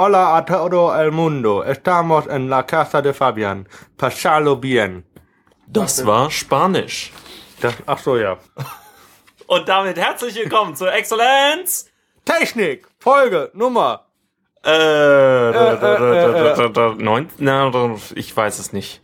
Hola a todo el mundo. Estamos en la casa de Fabian. Pasalo bien. Das war Spanisch. Das, ach so, ja. Und damit herzlich willkommen zur Exzellenz. Technik, Folge, Nummer. Äh, äh, neun, na, ich weiß es nicht.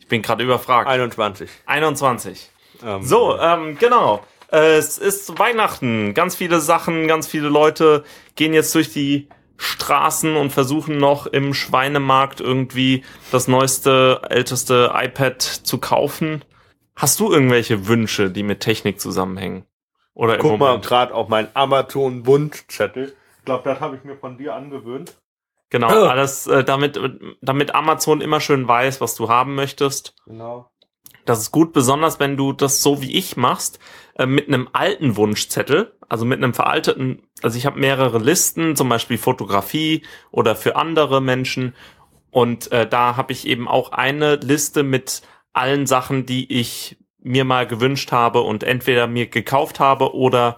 Ich bin gerade überfragt. 21. 21. Ähm, So, ähm, genau. Äh, Es ist Weihnachten. Ganz viele Sachen, ganz viele Leute gehen jetzt durch die Straßen und versuchen noch im Schweinemarkt irgendwie das neueste, älteste iPad zu kaufen. Hast du irgendwelche Wünsche, die mit Technik zusammenhängen? Oder Guck mal gerade auf meinen Amazon-Wunschzettel. Ich glaube, das habe ich mir von dir angewöhnt. Genau, Ah. alles, äh, damit, damit Amazon immer schön weiß, was du haben möchtest. Genau. Das ist gut, besonders wenn du das so wie ich machst, äh, mit einem alten Wunschzettel, also mit einem veralteten, also ich habe mehrere Listen, zum Beispiel Fotografie oder für andere Menschen. Und äh, da habe ich eben auch eine Liste mit allen Sachen, die ich mir mal gewünscht habe und entweder mir gekauft habe oder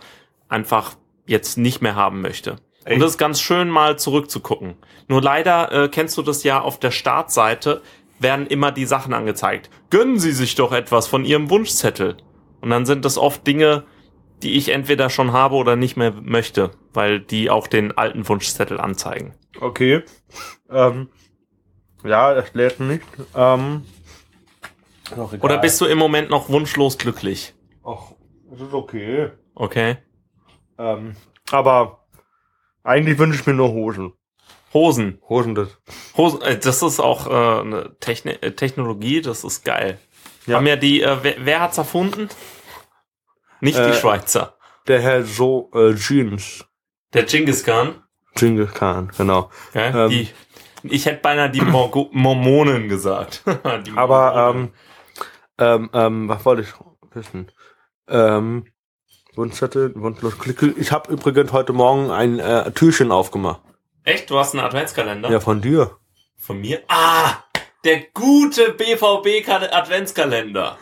einfach jetzt nicht mehr haben möchte. Und Echt? das ist ganz schön mal zurückzugucken. Nur leider äh, kennst du das ja auf der Startseite, werden immer die Sachen angezeigt. Gönnen Sie sich doch etwas von Ihrem Wunschzettel. Und dann sind das oft Dinge, die ich entweder schon habe oder nicht mehr möchte, weil die auch den alten Wunschzettel anzeigen. Okay. Ähm, ja, das lädt nicht. Ähm. Oder bist du im Moment noch wunschlos glücklich? Ach, es ist okay. Okay. Ähm, aber eigentlich wünsche ich mir nur Hosen. Hosen. Hosen das. Hosen, äh, das ist auch äh, eine Techni äh, Technologie, das ist geil. Ja. Haben ja die, äh, wer, wer hat's erfunden? Nicht die Äh, Schweizer. Der Herr so äh, Jeans. Der Genghis Khan. Genghis Khan, genau. Ja, Ähm. die, ich hätte beinahe die Morgo Mormonen gesagt. die Aber Mormonen. ähm, ähm, ähm, was wollte ich wissen? Ähm, Wunschzettel, wunschlos. Ich habe übrigens heute Morgen ein äh, Türchen aufgemacht. Echt? Du hast einen Adventskalender? Ja, von dir. Von mir? Ah! Der gute BVB-Adventskalender. Hab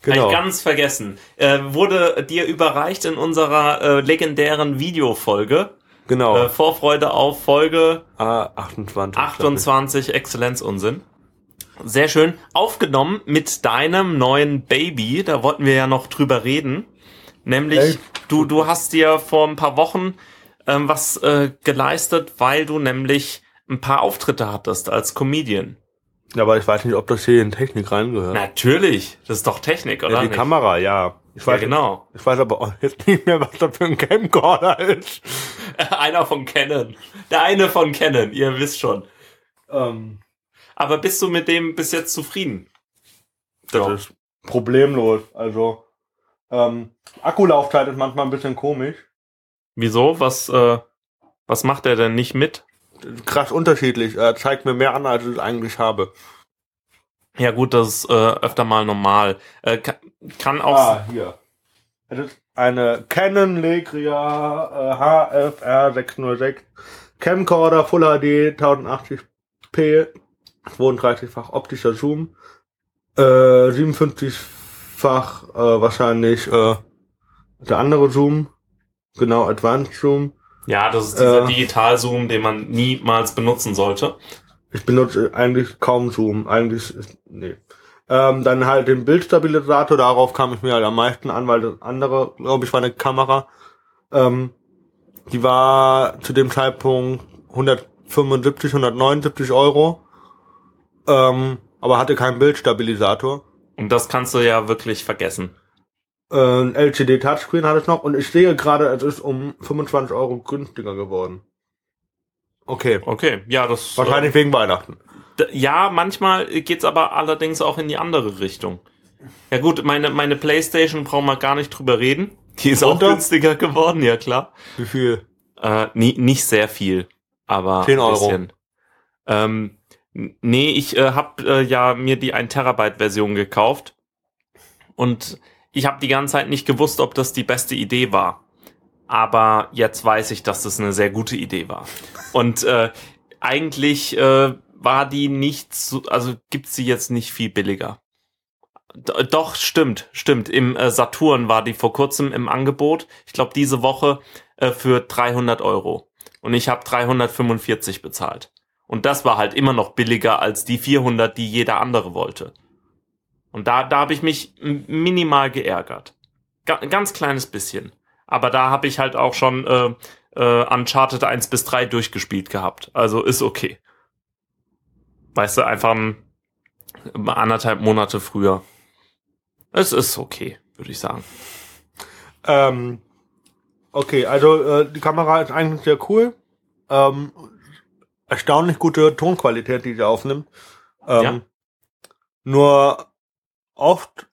Genau. ich ganz vergessen. Äh, wurde dir überreicht in unserer äh, legendären Videofolge. Genau. Äh, Vorfreude auf Folge ah, 28. 28 Exzellenzunsinn. Sehr schön. Aufgenommen mit deinem neuen Baby. Da wollten wir ja noch drüber reden. Nämlich, Echt? du, du hast dir vor ein paar Wochen ähm, was äh, geleistet, weil du nämlich ein paar Auftritte hattest als Comedian. Ja, aber ich weiß nicht, ob das hier in Technik reingehört. Natürlich. Das ist doch Technik, oder? ja, die nicht? Kamera, ja. Ich Ja, weiß, genau. ich weiß aber auch jetzt nicht mehr, was das für ein Camcorder ist. Einer von Canon. Der eine von Canon, ihr wisst schon. Ähm, Aber bist du mit dem bis jetzt zufrieden? das Ja. ist problemlos. Also, ähm, Akkulaufzeit ist manchmal ein bisschen komisch. Wieso? Was, äh, was macht er denn nicht mit? Krass unterschiedlich. Er zeigt mir mehr an, als ich eigentlich habe. Ja gut, das ist äh, öfter mal normal. Äh, kann, kann auch. Ah, hier. Es ist eine Canon Legria äh, HFR 606 Camcorder Full HD 1080p 32-fach optischer Zoom äh, 57-fach äh, wahrscheinlich äh, der andere Zoom genau Advanced Zoom Ja, das ist dieser Äh. Digitalzoom, den man niemals benutzen sollte. ich benutze eigentlich kaum Zoom eigentlich nee ähm, dann halt den Bildstabilisator darauf kam ich mir halt am meisten an weil das andere glaube ich war eine Kamera ähm, die war zu dem Zeitpunkt 175 179 Euro ähm, aber hatte keinen Bildstabilisator Und das kannst du ja wirklich vergessen. Äh, ein LCD Touchscreen hatte ich noch und ich sehe gerade es ist um 25 Euro günstiger geworden okay Okay, ja, das. wahrscheinlich wegen Weihnachten Äh, ja, manchmal geht's aber allerdings auch in die andere Richtung. Ja gut, meine, meine Playstation brauchen wir gar nicht drüber reden. Die ist auch Runter? günstiger geworden, ja klar. wie viel Äh, nie, nicht sehr viel, aber 10 ein Euro. bisschen. Ähm, nee, ich äh, habe äh, ja mir die 1 Terabyte Version gekauft und ich habe die ganze Zeit nicht gewusst, ob das die beste Idee war. Aber jetzt weiß ich, dass das eine sehr gute Idee war. Und äh, eigentlich äh, war die nicht so, also gibt's sie jetzt nicht viel billiger. D doch, stimmt, stimmt. Im äh, Saturn war die vor kurzem im Angebot. Ich glaube, diese Woche äh, für 300 Euro. und ich habe 345 bezahlt. Und das war halt immer noch billiger als die 400, die jeder andere wollte. Und da, da habe ich mich minimal geärgert. Ga ganz kleines bisschen. Aber da habe ich halt auch schon äh, äh, Uncharted 1 bis 3 durchgespielt gehabt. Also ist okay. Weißt du, einfach ein, anderthalb Monate früher. Es ist okay, würde ich sagen. Ähm, okay, also äh, die Kamera ist eigentlich sehr cool. Ähm, erstaunlich gute Tonqualität, die sie aufnimmt. Ähm, ja. Nur oft,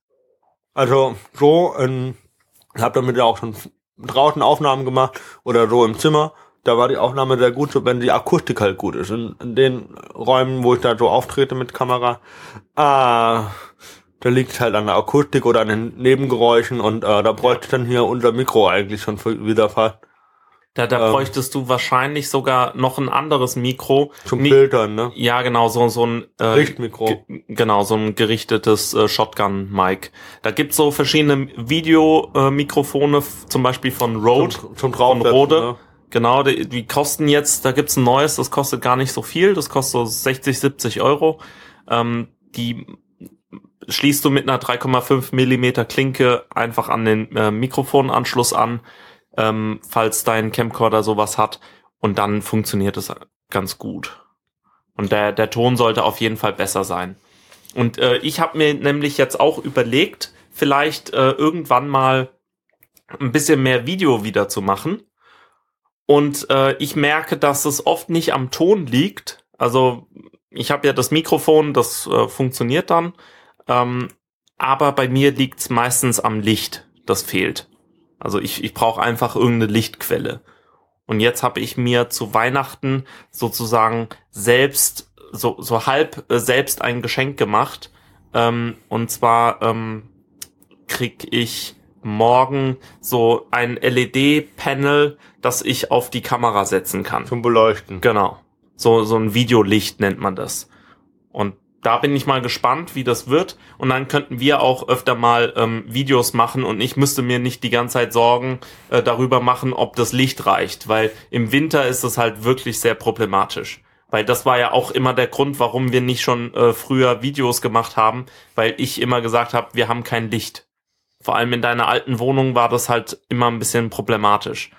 also so, ich habe damit ja auch schon draußen Aufnahmen gemacht oder so im Zimmer. Da war die Aufnahme sehr gut, wenn die Akustik halt gut ist. In, in den Räumen, wo ich da so auftrete mit Kamera, ah, da liegt halt an der Akustik oder an den Nebengeräuschen und äh, da bräuchte ich dann hier unser Mikro eigentlich schon wieder fast. Da, da ähm, bräuchtest du wahrscheinlich sogar noch ein anderes Mikro. Zum Mi Filtern, ne? Ja, genau, so, so ein äh, Richtmikro. Genau, so ein gerichtetes äh, Shotgun-Mic. Da gibt's so verschiedene Videomikrofone, äh, zum Beispiel von Rode, zum, zum von Rode. Ne? Genau, die, die kosten jetzt, da gibt's ein neues, das kostet gar nicht so viel, das kostet so 60, 70 Euro. Ähm, die schließt du mit einer 3,5 Millimeter Klinke einfach an den äh, Mikrofonanschluss an ähm, falls dein Camcorder sowas hat. Und dann funktioniert es ganz gut. Und der, der Ton sollte auf jeden Fall besser sein. Und äh, ich habe mir nämlich jetzt auch überlegt, vielleicht äh, irgendwann mal ein bisschen mehr Video wieder zu machen. Und äh, ich merke, dass es oft nicht am Ton liegt. Also ich habe ja das Mikrofon, das äh, funktioniert dann. Ähm, aber bei mir liegt es meistens am Licht, das fehlt. Also ich, ich brauche einfach irgendeine Lichtquelle. Und jetzt habe ich mir zu Weihnachten sozusagen selbst, so, so halb äh, selbst ein Geschenk gemacht. Ähm, und zwar ähm, krieg ich morgen so ein LED-Panel, das ich auf die Kamera setzen kann. Zum Beleuchten. Genau. So, so ein Videolicht nennt man das. Und da bin ich mal gespannt, wie das wird. Und dann könnten wir auch öfter mal ähm, Videos machen und ich müsste mir nicht die ganze Zeit Sorgen äh, darüber machen, ob das Licht reicht, weil im Winter ist es halt wirklich sehr problematisch. Weil das war ja auch immer der Grund, warum wir nicht schon äh, früher Videos gemacht haben, weil ich immer gesagt habe, wir haben kein Licht. Vor allem in deiner alten Wohnung war das halt immer ein bisschen problematisch.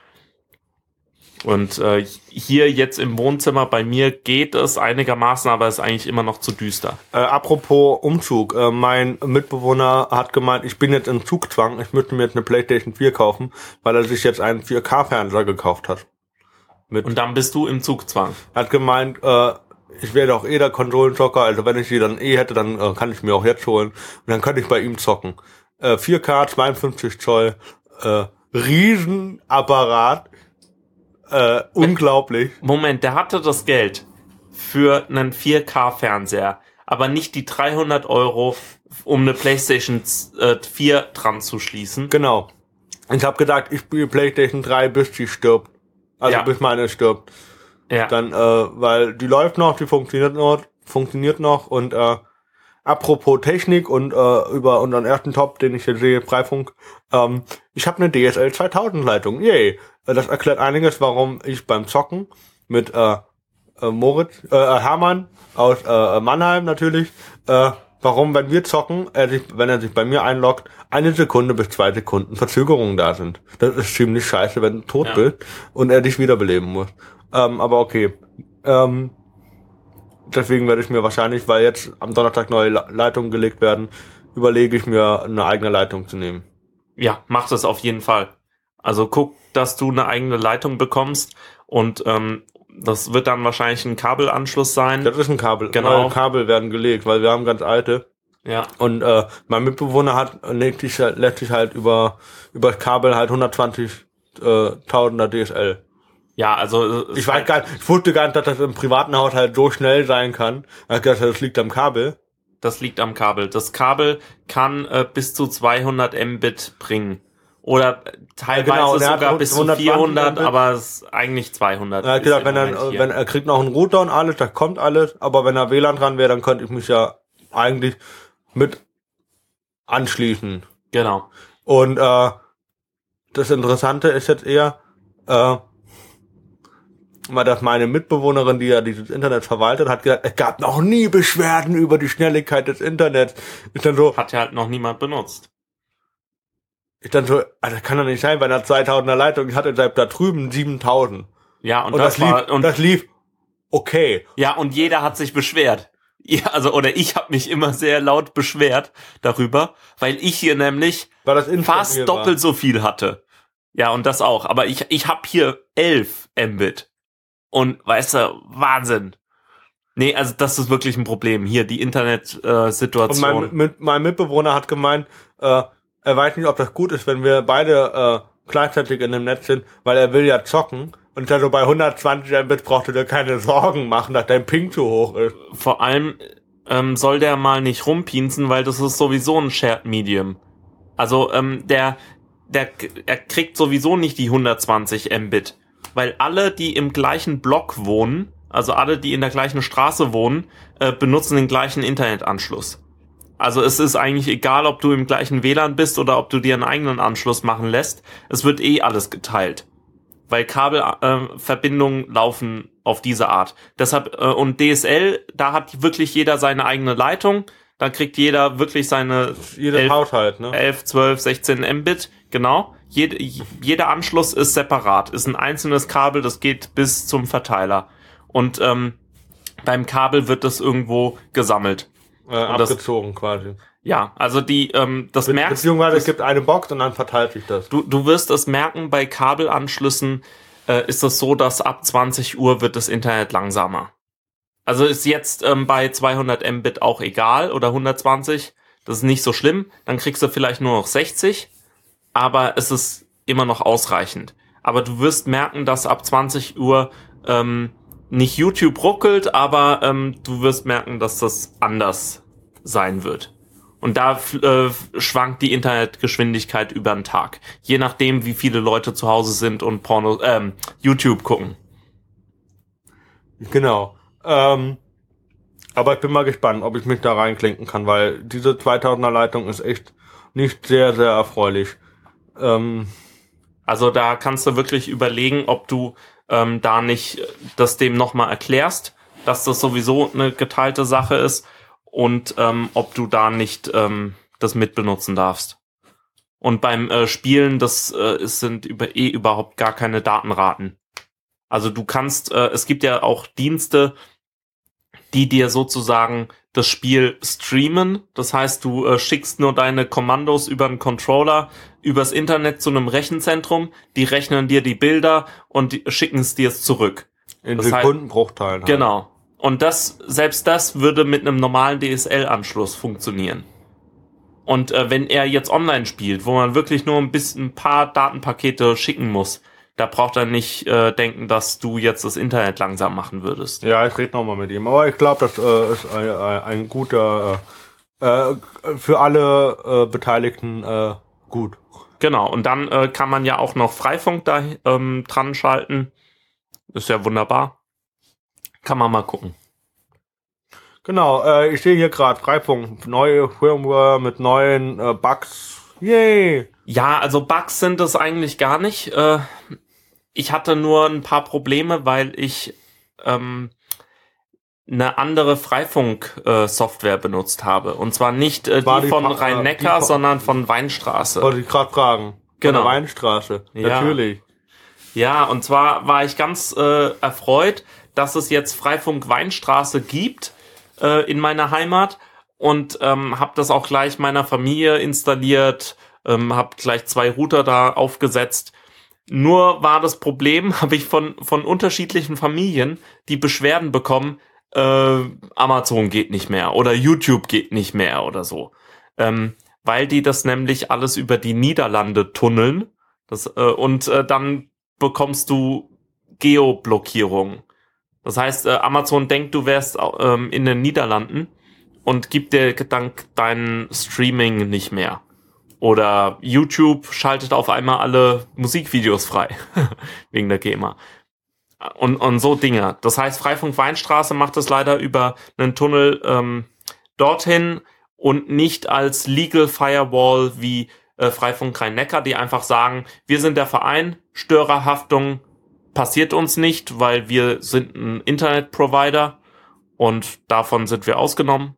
Und äh, hier jetzt im Wohnzimmer bei mir geht es einigermaßen, aber ist eigentlich immer noch zu düster. Äh, apropos Umzug, äh, mein Mitbewohner hat gemeint, ich bin jetzt im Zugzwang, ich müsste mir jetzt eine Playstation 4 kaufen, weil er sich jetzt einen 4K-Fernseher gekauft hat. Mit Und dann bist du im Zugzwang. Er hat gemeint, äh, ich werde auch eh der Konsolenzocker, also wenn ich die dann eh hätte, dann äh, kann ich mir auch jetzt holen. Und dann könnte ich bei ihm zocken. Äh, 4K, 52 Zoll, äh, Riesenapparat äh, unglaublich. Moment, der hatte das Geld für einen 4K-Fernseher, aber nicht die 300 Euro, um eine PlayStation äh, 4 dran zu schließen. Genau. Ich habe gedacht, ich spiele PlayStation 3, bis sie stirbt. Also ja. bis meine stirbt. Ja. Dann, äh, weil die läuft noch, die funktioniert noch, funktioniert noch und äh, apropos Technik und äh, über unseren ersten Top, den ich hier sehe, Freifunk, ähm, ich habe eine DSL 2000 Leitung. Yay. Äh, das erklärt einiges, warum ich beim Zocken mit äh, äh, Moritz, äh, äh, Hermann aus äh, Mannheim natürlich, äh, warum, wenn wir zocken, er sich, wenn er sich bei mir einloggt, eine Sekunde bis zwei Sekunden Verzögerungen da sind. Das ist ziemlich scheiße, wenn du tot ja. bist und er dich wiederbeleben muss. Ähm, aber okay. Ähm, deswegen werde ich mir wahrscheinlich, weil jetzt am Donnerstag neue Leitungen gelegt werden, überlege ich mir eine eigene Leitung zu nehmen. Ja, mach das auf jeden Fall. Also guck, dass du eine eigene Leitung bekommst und ähm, das wird dann wahrscheinlich ein Kabelanschluss sein. Das ist ein Kabel. Genau. Neue Kabel werden gelegt, weil wir haben ganz alte. Ja. Und äh, mein Mitbewohner hat legt sich, lässt sich halt über über Kabel halt 120.000er äh, DSL. Ja, also ich weiß gar nicht, ich wusste gar nicht, dass das im privaten Haushalt so schnell sein kann. Ich dachte, das liegt am Kabel. Das liegt am Kabel. Das Kabel kann äh, bis zu 200 Mbit bringen. Oder teilweise ja, genau, sogar bis zu 400, aber es ist eigentlich 200. Er hat gesagt, wenn er, wenn er kriegt noch einen Router und alles, da kommt alles, aber wenn er WLAN dran wäre, dann könnte ich mich ja eigentlich mit anschließen. Genau. Und äh, das Interessante ist jetzt eher, äh, mal, dass meine Mitbewohnerin, die ja dieses Internet verwaltet, hat gesagt, es gab noch nie Beschwerden über die Schnelligkeit des Internets. Ist dann so, Hat ja halt noch niemand benutzt. ich dann so, das kann doch nicht sein, bei einer 2000er Leitung, ich hatte da drüben 7000. Ja, und, Und, das, das, lief, war, und, das lief okay. ja, und jeder hat sich beschwert. Ja, also, oder ich habe mich immer sehr laut beschwert darüber, weil ich hier nämlich das fast doppelt so viel hatte. Ja, und das auch. Aber ich, ich habe hier 11 Mbit. Und weißt du, Wahnsinn. Nee, also das ist wirklich ein Problem. Hier die Internet-Situation. mein, mit, mein Mitbewohner hat gemeint, äh, er weiß nicht, ob das gut ist, wenn wir beide äh, gleichzeitig in dem Netz sind, weil er will ja zocken. Und dann so bei 120 Mbit braucht er dir keine Sorgen machen, dass dein Ping zu hoch ist. Vor allem ähm, soll der mal nicht rumpinsen, weil das ist sowieso ein Shared Medium. Also ähm, der, der, er kriegt sowieso nicht die 120 Mbit, weil alle, die im gleichen Block wohnen, also alle, die in der gleichen Straße wohnen, äh, benutzen den gleichen Internetanschluss. Also es ist eigentlich egal, ob du im gleichen WLAN bist oder ob du dir einen eigenen Anschluss machen lässt. Es wird eh alles geteilt. Weil Kabelverbindungen äh, laufen auf diese Art. Deshalb, äh, und DSL, da hat wirklich jeder seine eigene Leitung. Da kriegt jeder wirklich seine Jedes Elf- Haushalt, ne? 11, 12, 16 Mbit, genau. Jede, jeder Anschluss ist separat, ist ein einzelnes Kabel, das geht bis zum Verteiler. Und ähm, beim Kabel wird das irgendwo gesammelt. Äh, Und das- abgezogen quasi. Ja, also die, ähm, das merkst Beziehungsweise das, es gibt eine Box und dann verteilt sich das. du, du wirst es merken, bei Kabelanschlüssen äh, ist es so, dass ab 20 Uhr wird das Internet langsamer. Also ist jetzt ähm, bei 200 Mbit auch egal oder 120, das ist nicht so schlimm, dann kriegst du vielleicht nur noch 60, aber es ist immer noch ausreichend. Aber du wirst merken, dass ab 20 Uhr ähm, nicht YouTube ruckelt, aber ähm, du wirst merken, dass das anders sein wird. Und da äh, schwankt die Internetgeschwindigkeit über den Tag. Je nachdem, wie viele Leute zu Hause sind und Porno, ähm, YouTube gucken. Genau. Ähm, aber ich bin mal gespannt, ob ich mich da reinklinken kann, weil diese 2000er Leitung ist echt nicht sehr, sehr erfreulich. Ähm, Also da kannst du wirklich überlegen, ob du ähm, da nicht das dem nochmal erklärst, dass das sowieso eine geteilte Sache ist und ähm, ob du da nicht ähm, das mitbenutzen darfst. Und beim äh, Spielen, das äh, sind über, eh überhaupt gar keine Datenraten. Also du kannst, äh, es gibt ja auch Dienste, die dir sozusagen das Spiel streamen. Das heißt, du äh, schickst nur deine Kommandos über einen Controller übers Internet zu einem Rechenzentrum, die rechnen dir die Bilder und schicken es dir zurück. in Das Sekundenbruchteilen. halt. Genau. Und das, selbst das würde mit einem normalen DSL-Anschluss funktionieren. Und äh, wenn er jetzt online spielt, wo man wirklich nur ein bisschen ein paar Datenpakete schicken muss, da braucht er nicht äh, denken, dass du jetzt das Internet langsam machen würdest. Ja, ich rede nochmal mit ihm. Aber ich glaube, das äh, ist ein, ein, guter, äh, äh, für alle äh, Beteiligten äh, gut. Genau, und dann äh, kann man ja auch noch Freifunk da ähm, dran schalten. Ist ja wunderbar. Kann man mal gucken. Genau, äh, ich sehe hier gerade Freifunk, neue Firmware mit neuen äh, Bugs. Yay! Ja, also Bugs sind es eigentlich gar nicht. Äh, ich hatte nur ein paar Probleme, weil ich ähm, eine andere Freifunk-Software benutzt habe. Und zwar nicht äh, die die von äh, Rhein-Neckar, von- sondern von Weinstraße. Wollte ich gerade fragen. Von Genau. der Weinstraße. Ja. Natürlich. Ja, und zwar war ich ganz äh, erfreut, dass es jetzt Freifunk Weinstraße gibt äh, in meiner Heimat und ähm, habe das auch gleich meiner Familie installiert, ähm, habe gleich zwei Router da aufgesetzt. Nur war das Problem, habe ich von von unterschiedlichen Familien die Beschwerden bekommen, äh, Amazon geht nicht mehr oder YouTube geht nicht mehr oder so, ähm, weil die das nämlich alles über die Niederlande tunneln. Das, äh, und äh, dann bekommst du Geoblockierung. Das heißt, äh, Amazon denkt, du wärst ähm, in den Niederlanden und gibt dir dann dein Streaming nicht mehr. Oder YouTube schaltet auf einmal alle Musikvideos frei. Wegen der GEMA. Und, und so Dinge. Das heißt, Freifunk Weinstraße macht es leider über einen Tunnel ähm, dorthin und nicht als Legal Firewall wie äh, Freifunk Rhein-Neckar, die einfach sagen, wir sind der Verein, Störerhaftung passiert uns nicht, weil wir sind ein Internetprovider und davon sind wir ausgenommen.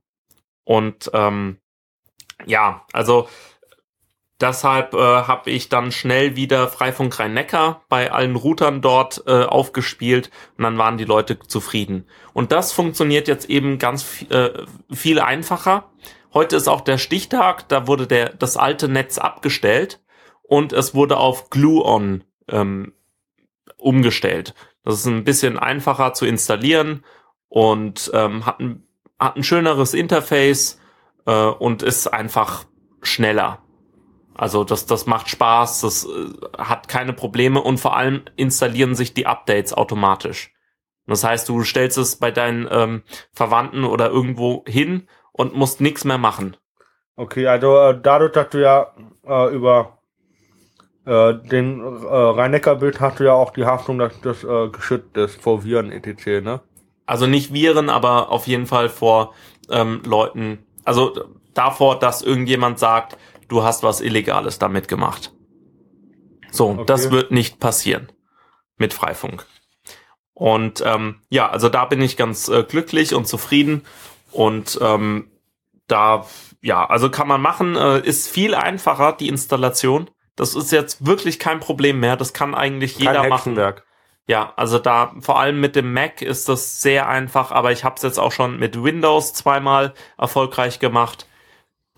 Und ähm, ja, also deshalb äh, habe ich dann schnell wieder Freifunk Rhein-Neckar bei allen Routern dort äh, aufgespielt und dann waren die Leute zufrieden. Und das funktioniert jetzt eben ganz äh, viel einfacher. Heute ist auch der Stichtag, da wurde der, das alte Netz abgestellt und es wurde auf Glue-On ähm, umgestellt. Das ist ein bisschen einfacher zu installieren und ähm, hat, ein, hat ein schöneres Interface äh, und ist einfach schneller. Also das, das macht Spaß, das äh, hat keine Probleme und vor allem installieren sich die Updates automatisch. Das heißt, du stellst es bei deinen ähm, Verwandten oder irgendwo hin und musst nichts mehr machen. Okay, also äh, dadurch, dass du ja äh, über äh, den äh, Rhein-Neckar-Bild hast du ja auch die Haftung, dass das äh, geschützt ist vor Viren etc., ne? Also nicht Viren, aber auf jeden Fall vor ähm, Leuten, also davor, dass irgendjemand sagt, du hast was Illegales damit gemacht. So, okay. das wird nicht passieren mit Freifunk. Und ähm, ja, also da bin ich ganz äh, glücklich und zufrieden. Und ähm, da, ja, also kann man machen, äh, ist viel einfacher, die Installation. Das ist jetzt wirklich kein Problem mehr. Das kann eigentlich jeder kein machen. Ja, also da vor allem mit dem Mac ist das sehr einfach, aber ich habe es jetzt auch schon mit Windows zweimal erfolgreich gemacht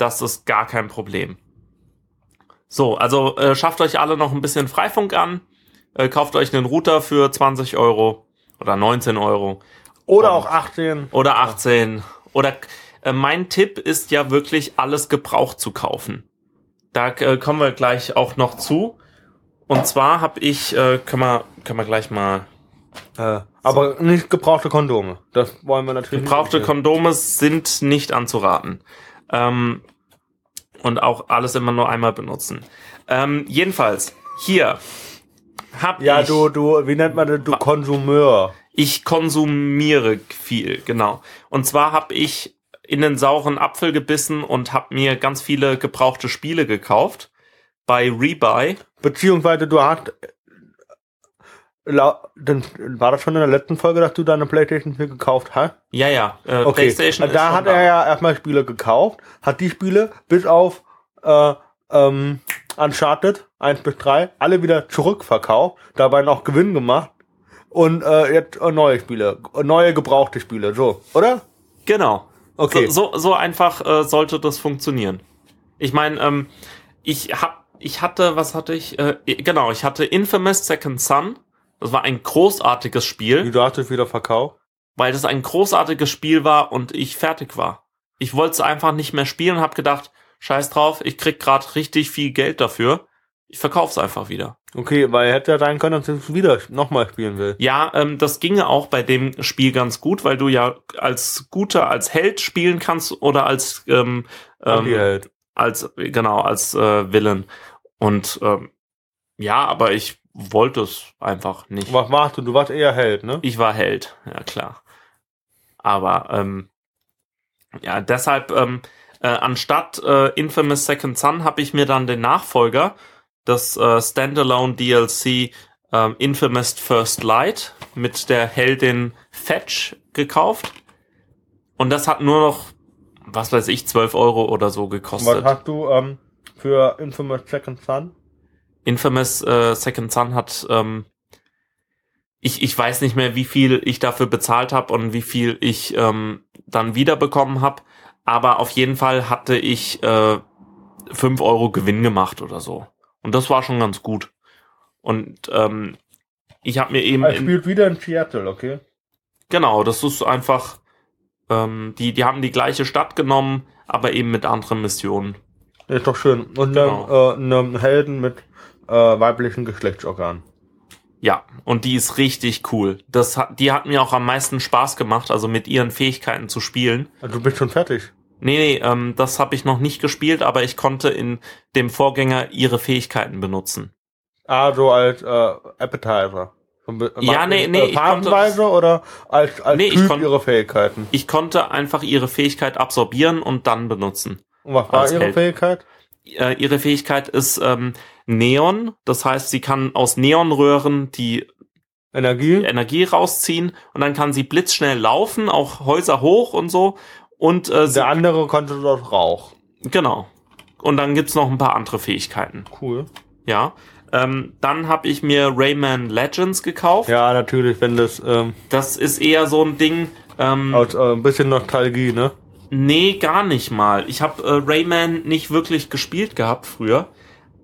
das ist gar kein Problem. So, also äh, schafft euch alle noch ein bisschen Freifunk an, äh, kauft euch einen Router für 20 Euro oder 19 Euro. Oder auch 18. Oder 18. Ja. Oder äh, mein Tipp ist ja wirklich alles gebraucht zu kaufen. Da äh, kommen wir gleich auch noch zu. Und zwar habe ich, äh, können wir, können wir gleich mal. Äh, aber so. nicht gebrauchte Kondome. Das wollen wir natürlich. Gebrauchte Kondome sind nicht anzuraten. Ähm, und auch alles immer nur einmal benutzen. Ähm, jedenfalls, hier hab ja, ich... Ja, du, du, wie nennt man das? Du Konsumeur. Ich konsumiere viel, genau. Und zwar habe ich in den sauren Apfel gebissen und habe mir ganz viele gebrauchte Spiele gekauft bei Rebuy. Beziehungsweise du hast dann war das schon in der letzten Folge, dass du deine PlayStation 4 gekauft hast? Ja, ja. Äh, okay. PlayStation da hat er ja erstmal Spiele gekauft, hat die Spiele bis auf äh, ähm, Uncharted 1 bis 3 alle wieder zurückverkauft, dabei noch Gewinn gemacht und äh, jetzt äh, neue Spiele, neue gebrauchte Spiele, so, oder? Genau. Okay. So, so, so einfach äh, sollte das funktionieren. Ich meine, ähm, ich hab, ich hatte, was hatte ich? Äh, genau, ich hatte Infamous Second Son das war ein großartiges Spiel. Wie du hattest wieder verkauft? Weil das ein großartiges Spiel war und ich fertig war. Ich wollte es einfach nicht mehr spielen und habe gedacht, scheiß drauf, ich krieg gerade richtig viel Geld dafür. Ich verkauf's einfach wieder. Okay, weil hätte ja sein können, dass du wieder nochmal spielen will. Ja, ähm, das ginge auch bei dem Spiel ganz gut, weil du ja als Guter, als Held spielen kannst oder als ähm, ähm, als genau als äh, Villain. Und ähm, ja, aber ich wollte es einfach nicht. Was warst du? Du warst eher Held, ne? Ich war Held, ja klar. Aber ähm, ja, deshalb ähm, äh, anstatt äh, Infamous Second Son habe ich mir dann den Nachfolger, das äh, Standalone DLC äh, Infamous First Light mit der Heldin Fetch gekauft. Und das hat nur noch, was weiß ich, 12 Euro oder so gekostet. Was hast du ähm, für Infamous Second Son? Infamous äh, Second Son hat, ähm, ich, ich weiß nicht mehr, wie viel ich dafür bezahlt habe und wie viel ich ähm, dann wiederbekommen habe, aber auf jeden Fall hatte ich äh, 5 Euro Gewinn gemacht oder so. Und das war schon ganz gut. Und ähm, ich habe mir eben. Er spielt wieder in Seattle, okay? Genau, das ist einfach. Ähm, die, die haben die gleiche Stadt genommen, aber eben mit anderen Missionen. Ist doch schön. Und genau. dann äh, einem Helden mit äh, weiblichen Geschlechtsorgan. Ja, und die ist richtig cool. Das hat, die hat mir auch am meisten Spaß gemacht, also mit ihren Fähigkeiten zu spielen. Also du bist schon fertig. Nee, nee, ähm, das habe ich noch nicht gespielt, aber ich konnte in dem Vorgänger ihre Fähigkeiten benutzen. Ah, so als äh, Appetizer. Ja, nee, nee, ich konnte, oder als, als nee, typ konnte, ihre Fähigkeiten? Ich konnte einfach ihre Fähigkeit absorbieren und dann benutzen. Und was war ihre Held. Fähigkeit? Äh, ihre Fähigkeit ist ähm, Neon. Das heißt, sie kann aus Neonröhren, die Energie. Energie rausziehen und dann kann sie blitzschnell laufen, auch Häuser hoch und so. Und äh, Der andere konnte dort Rauch. genau. Und dann gibt's noch ein paar andere Fähigkeiten. Cool. Ja. Ähm, dann habe ich mir Rayman Legends gekauft. Ja, natürlich, wenn das ähm, Das ist eher so ein Ding. Ähm, aus äh, ein bisschen Nostalgie, ne? Nee, gar nicht mal. Ich habe äh, Rayman nicht wirklich gespielt gehabt früher,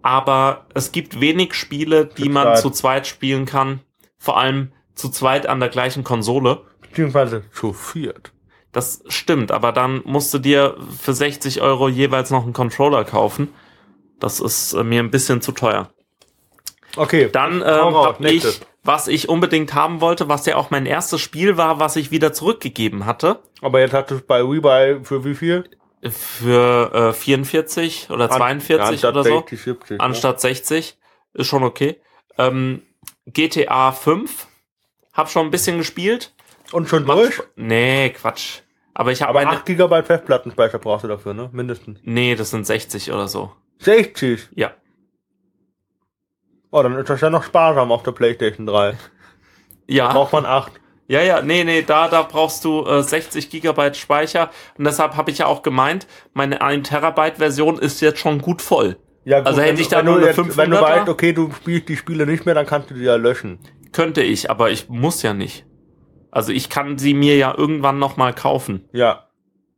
aber es gibt wenig Spiele, die man zu zweit spielen kann, vor allem zu zweit an der gleichen Konsole. Beziehungsweise zu viert. Das stimmt, aber dann musst du dir für 60 Euro jeweils noch einen Controller kaufen. Das ist äh, mir ein bisschen zu teuer. Okay. Dann ähm, habe ich, was ich unbedingt haben wollte, was ja auch mein erstes Spiel war, was ich wieder zurückgegeben hatte, Aber jetzt hat es bei Rebuy für wie viel? Für äh, 44 oder 42 Anstatt oder so. 60, 70, ne? anstatt 60. Ist schon okay. Ähm, GTA 5. Hab schon ein bisschen gespielt. Und schon Macht durch? Nee, Quatsch. Aber ich habe Aber meine. 8 GB Festplattenspeicher brauchst du dafür, ne? Mindestens. Nee, das sind 60 oder so. 60. Ja. Oh, dann ist das ja noch sparsam auf der Playstation 3. Ja. Braucht man 8. Ja, ja, nee, nee, da, da brauchst du äh, 60 Gigabyte Speicher. Und deshalb habe ich ja auch gemeint, meine 1 Terabyte Version ist jetzt schon gut voll. Ja, gut, Also hätte wenn, ich da nur du eine jetzt, Wenn du 500er? weißt, okay, du spielst die Spiele nicht mehr, dann kannst du die ja löschen. Könnte ich, aber ich muss ja nicht. Also ich kann sie mir ja irgendwann nochmal kaufen. Ja.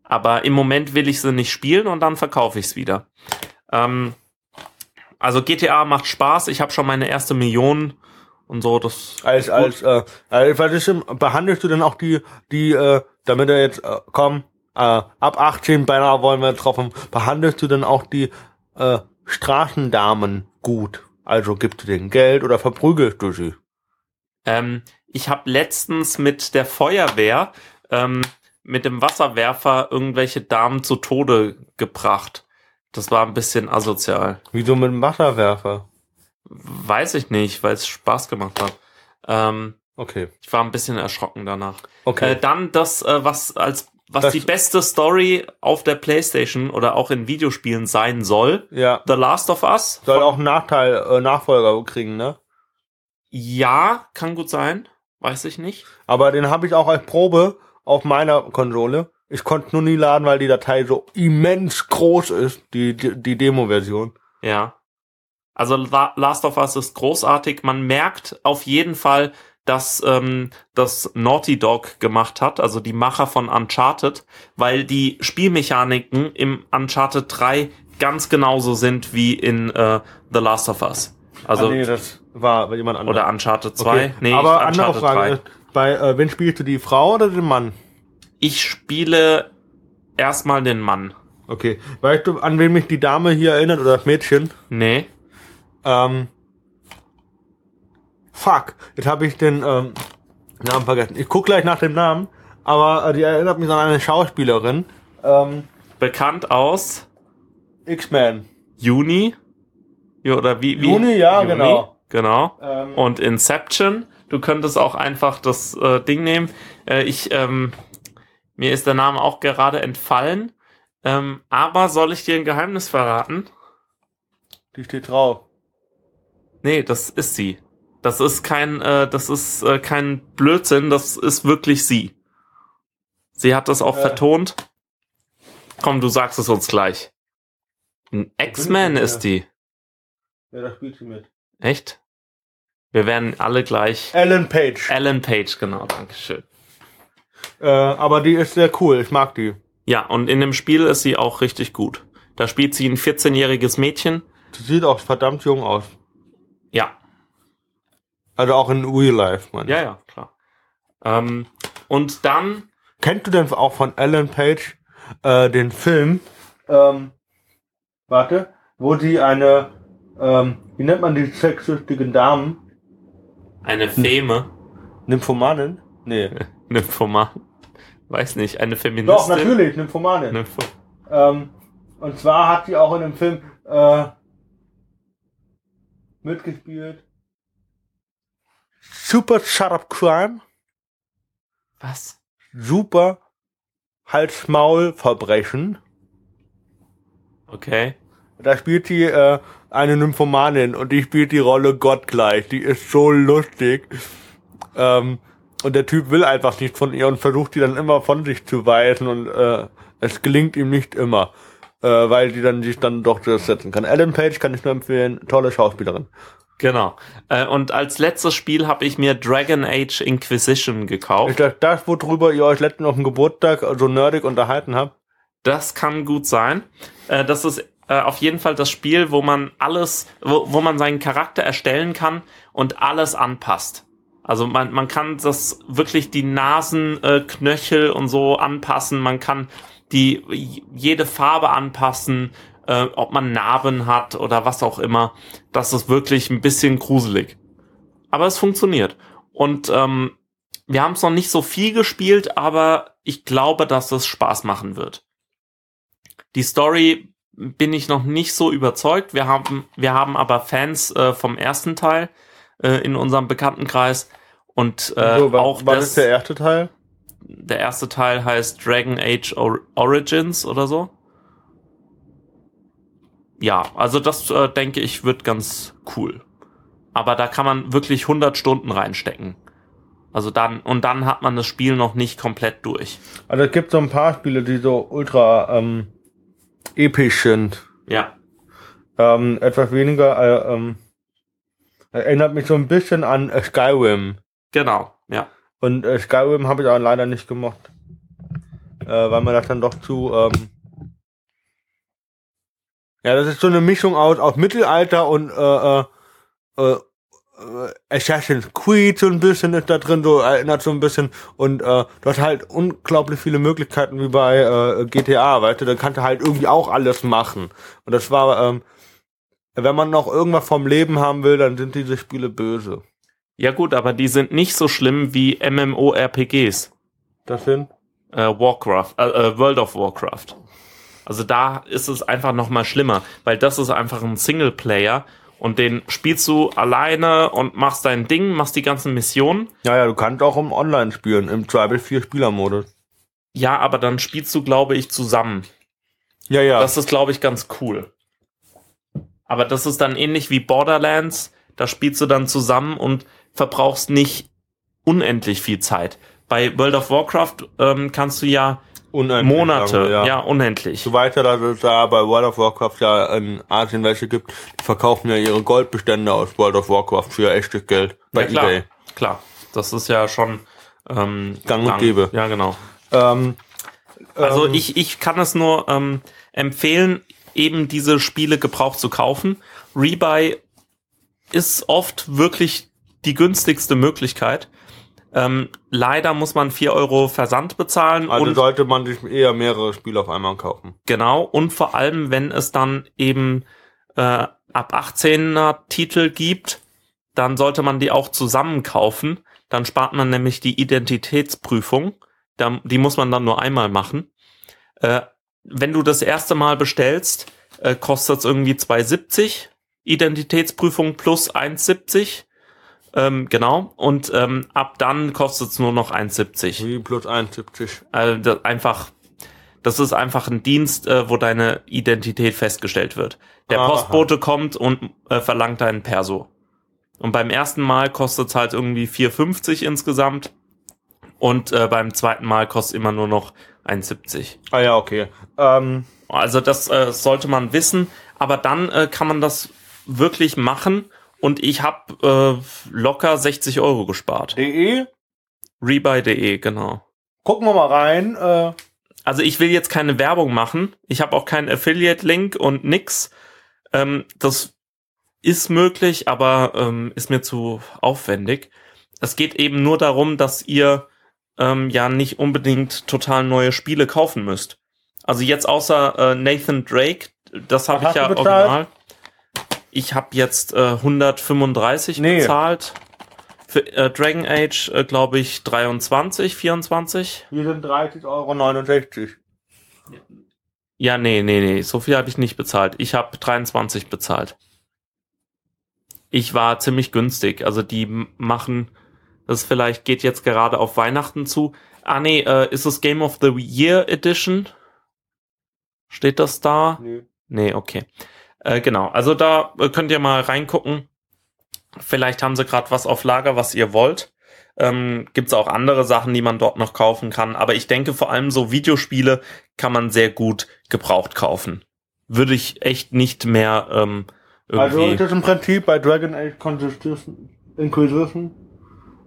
Aber im Moment will ich sie nicht spielen und dann verkaufe ich es wieder. Ähm, also GTA macht Spaß. Ich habe schon meine erste Million und so. Das Als, als, äh, als was ist denn, behandelst du denn auch die, die, äh, damit er jetzt, äh, komm, äh, ab 18 beinahe wollen wir kommen, behandelst du denn auch die, äh, Straßendamen gut? Also gibst du denen Geld oder verprügelst du sie? Ähm, ich habe letztens mit der Feuerwehr, ähm, mit dem Wasserwerfer irgendwelche Damen zu Tode gebracht. Das war ein bisschen asozial. Wieso mit dem Wasserwerfer? Weiß ich nicht, weil es Spaß gemacht hat. Ähm, Okay. ich war ein bisschen erschrocken danach. Okay. Äh, dann das, äh, was als was Das- die beste Story auf der PlayStation oder auch in Videospielen sein soll. ja. The Last of Us. Soll auch einen Nachteil, äh, Nachfolger kriegen, ne? Ja, kann gut sein. Weiß ich nicht. Aber den habe ich auch als Probe auf meiner Konsole. Ich konnte nur nie laden, weil die Datei so immens groß ist, die, die, die Demo-Version. Ja. Also La Last of Us ist großartig. Man merkt auf jeden Fall, dass ähm, das Naughty Dog gemacht hat, also die Macher von Uncharted, weil die Spielmechaniken im Uncharted 3 ganz genauso sind wie in äh, The Last of Us. Also ah, nee, das war jemand anderes. oder Uncharted 2. Okay. Nee, Aber andere Frage 3. ist, bei äh, wen spielst du die Frau oder den Mann? Ich spiele erstmal den Mann. Okay. Weißt du, an wen mich die Dame hier erinnert oder das Mädchen? Nee. Ähm, fuck, jetzt habe ich den ähm, Namen vergessen. Ich guck gleich nach dem Namen, aber äh, die erinnert mich an eine Schauspielerin. Ähm, Bekannt aus X-Men. Juni. Ja, Oder wie, wie? Juni, ja, genau. Genau. Ähm, Und Inception. Du könntest auch einfach das äh, Ding nehmen. Äh, ich, ähm, mir ist der Name auch gerade entfallen. Ähm, aber soll ich dir ein Geheimnis verraten? die steht drauf. Nee, das ist sie. Das ist kein, äh, das ist äh, kein Blödsinn, das ist wirklich sie. Sie hat das auch Äh. vertont. Komm, du sagst es uns gleich. Ein X-Men Ja. ist die. Ja, da spielt sie mit. Echt? Wir werden alle gleich. Ellen Page. Alan Page, genau, Dankeschön. Äh, aber die ist sehr cool. Ich mag die. Ja, und in dem Spiel ist sie auch richtig gut. Da spielt sie ein 14-jähriges Mädchen. Sie sieht auch verdammt jung aus. Ja, Also auch in Real Life, man. ja, ja, klar. Ähm, und dann, Kennst du denn auch von Ellen Page äh, den Film? Ähm, warte, wo sie eine, ähm, wie nennt man die sexsüchtigen Damen? eine Feme, Nymphomanin? Nee. Nymphoman, weiß nicht, eine Feministin. Doch, natürlich, Nymphomanin. Nympho Ähm, und zwar hat sie auch in dem Film äh, mitgespielt. Super Shut Up Crime. Was? Super Hals-Maul-Verbrechen. Okay. Da spielt sie äh, eine Nymphomanin und die spielt die Rolle gottgleich. Die ist so lustig. Ähm, und der Typ will einfach nicht von ihr und versucht die dann immer von sich zu weisen und äh, es gelingt ihm nicht immer, äh, weil die dann sich dann doch durchsetzen kann. Ellen Page kann ich nur empfehlen, tolle Schauspielerin. Genau. Äh, und als letztes Spiel habe ich mir Dragon Age Inquisition gekauft. Ist das das, worüber ihr euch letztens auf dem Geburtstag so nerdig unterhalten habt? Das kann gut sein. Äh, das ist äh, auf jeden Fall das Spiel, wo man alles, wo, wo man seinen Charakter erstellen kann und alles anpasst. Also man, man kann das wirklich die Nasenknöchel und so anpassen. Man kann die jede Farbe anpassen, äh, ob man Narben hat oder was auch immer. Das ist wirklich ein bisschen gruselig. Aber es funktioniert. Und ähm, wir haben es noch nicht so viel gespielt, aber ich glaube, dass es Spaß machen wird. Die Story bin ich noch nicht so überzeugt. Wir haben, wir haben aber Fans äh, vom ersten Teil äh, in unserem Bekanntenkreis. Und äh, so, was, auch was das, ist der erste Teil? Der erste Teil heißt Dragon Age Or Origins oder so. Ja, also das äh, denke ich wird ganz cool. Aber da kann man wirklich 100 Stunden reinstecken. Also dann, und dann hat man das Spiel noch nicht komplett durch. Also es gibt so ein paar Spiele, die so ultra ähm, episch sind. Ja. Ähm, etwas weniger, äh, ähm, erinnert mich so ein bisschen an Skyrim. Genau. Und äh, Skyrim habe ich auch leider nicht gemocht. Äh, weil mir das dann doch zu, ähm, ja, das ist so eine Mischung aus, aus Mittelalter und äh, äh, äh, Assassin's Creed so ein bisschen ist da drin, so erinnert so ein bisschen und äh, du hast halt unglaublich viele Möglichkeiten wie bei äh, GTA, weißt du, da kannst du halt irgendwie auch alles machen. Und das war, ähm, wenn man noch irgendwas vom Leben haben will, dann sind diese Spiele böse. Ja gut, aber die sind nicht so schlimm wie MMORPGs. Das sind? Äh, Warcraft, äh, äh, World of Warcraft. Also da ist es einfach noch mal schlimmer, weil das ist einfach ein Singleplayer und den spielst du alleine und machst dein Ding, machst die ganzen Missionen. Ja, ja, du kannst auch im Online spielen, im Tribal 4 Spielermodus. Ja, aber dann spielst du, glaube ich, zusammen. Ja, ja. Das ist, glaube ich, ganz cool. Aber das ist dann ähnlich wie Borderlands. Da spielst du dann zusammen und verbrauchst nicht unendlich viel Zeit. Bei World of Warcraft ähm, kannst du ja Unendlich Monate, lange, ja. unendlich. So weiter, dass es da bei World of Warcraft ja in Asien welche gibt, die verkaufen ja ihre Goldbestände aus World of Warcraft für echtes Geld bei ja, klar, eBay. klar. Das ist ja schon ähm, Gang und gäbe. Ja, genau. Ähm, Also ähm, ich, ich kann es nur ähm, empfehlen, eben diese Spiele gebraucht zu kaufen. Rebuy ist oft wirklich die günstigste Möglichkeit. Ähm, leider muss man 4 Euro Versand bezahlen Also und sollte man sich eher mehrere Spiele auf einmal kaufen. genau und vor allem, wenn es dann eben äh, ab 18er Titel gibt, dann sollte man die auch zusammen kaufen. Dann spart man nämlich die Identitätsprüfung. Die muss man dann nur einmal machen. Äh, wenn du das erste Mal bestellst, äh, kostet es irgendwie 2,70. Identitätsprüfung plus 1,70. Ähm, genau. Und ähm, ab dann kostet es nur noch 1,70. Wie plus 71. Also das einfach, das ist einfach ein Dienst, äh, wo deine Identität festgestellt wird. Der Aha. Postbote kommt und äh, verlangt deinen Perso. Und beim ersten Mal kostet es halt irgendwie 4,50 insgesamt. Und äh, beim zweiten Mal kostet immer nur noch 1,70. Ah ja, okay. Ähm, Also das äh, sollte man wissen. Aber dann äh, kann man das wirklich machen. Und ich habe äh, locker 60 Euro gespart. de, Rebuy.de, genau. gucken wir mal rein. Äh, Also ich will jetzt keine Werbung machen. Ich habe auch keinen Affiliate-Link und nix. Ähm, das ist möglich, aber ähm, ist mir zu aufwendig. Es geht eben nur darum, dass ihr ähm, ja nicht unbedingt total neue Spiele kaufen müsst. Also jetzt außer äh, Nathan Drake, das habe ich ja original. Ich habe jetzt äh, 135 Nee. bezahlt. Für äh, Dragon Age, äh, glaube ich, 23, 24. hier sind 30,69 Euro. Ja, nee, nee, nee, so viel habe ich nicht bezahlt. Ich habe 23 bezahlt. Ich war ziemlich günstig. Also die machen, das vielleicht geht jetzt gerade auf Weihnachten zu. Ah nee, äh, ist es Game of the Year Edition? Steht das da? Nö. Nee, okay. Äh, genau, also da äh, könnt ihr mal reingucken. Vielleicht haben sie gerade was auf Lager, was ihr wollt. Ähm, Gibt auch andere Sachen, die man dort noch kaufen kann. Aber ich denke, vor allem so Videospiele kann man sehr gut gebraucht kaufen. Würde ich echt nicht mehr ähm, Also irgendwie. ist es im Prinzip bei Dragon Age Inquisition,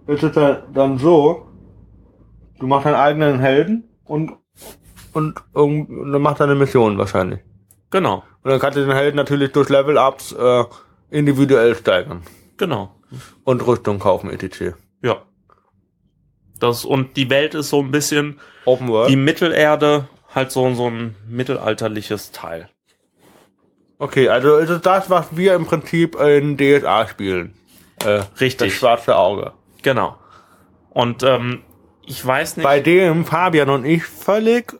ist es ja dann so, du machst deinen eigenen Helden und und, irgend- und dann machst du eine Mission wahrscheinlich. Genau, Und dann kannst du den Helden natürlich durch Level-Ups äh, individuell steigern. genau. Und Rüstung kaufen, etc. Ja. Das, und die Welt ist so ein bisschen Open World. die Mittelerde, halt so, so ein mittelalterliches Teil. Okay, also ist es das, was wir im Prinzip in DSA spielen. Äh, Richtig. Das schwarze Auge. Genau. Und ähm, ich weiß nicht. Bei dem Fabian und ich völlig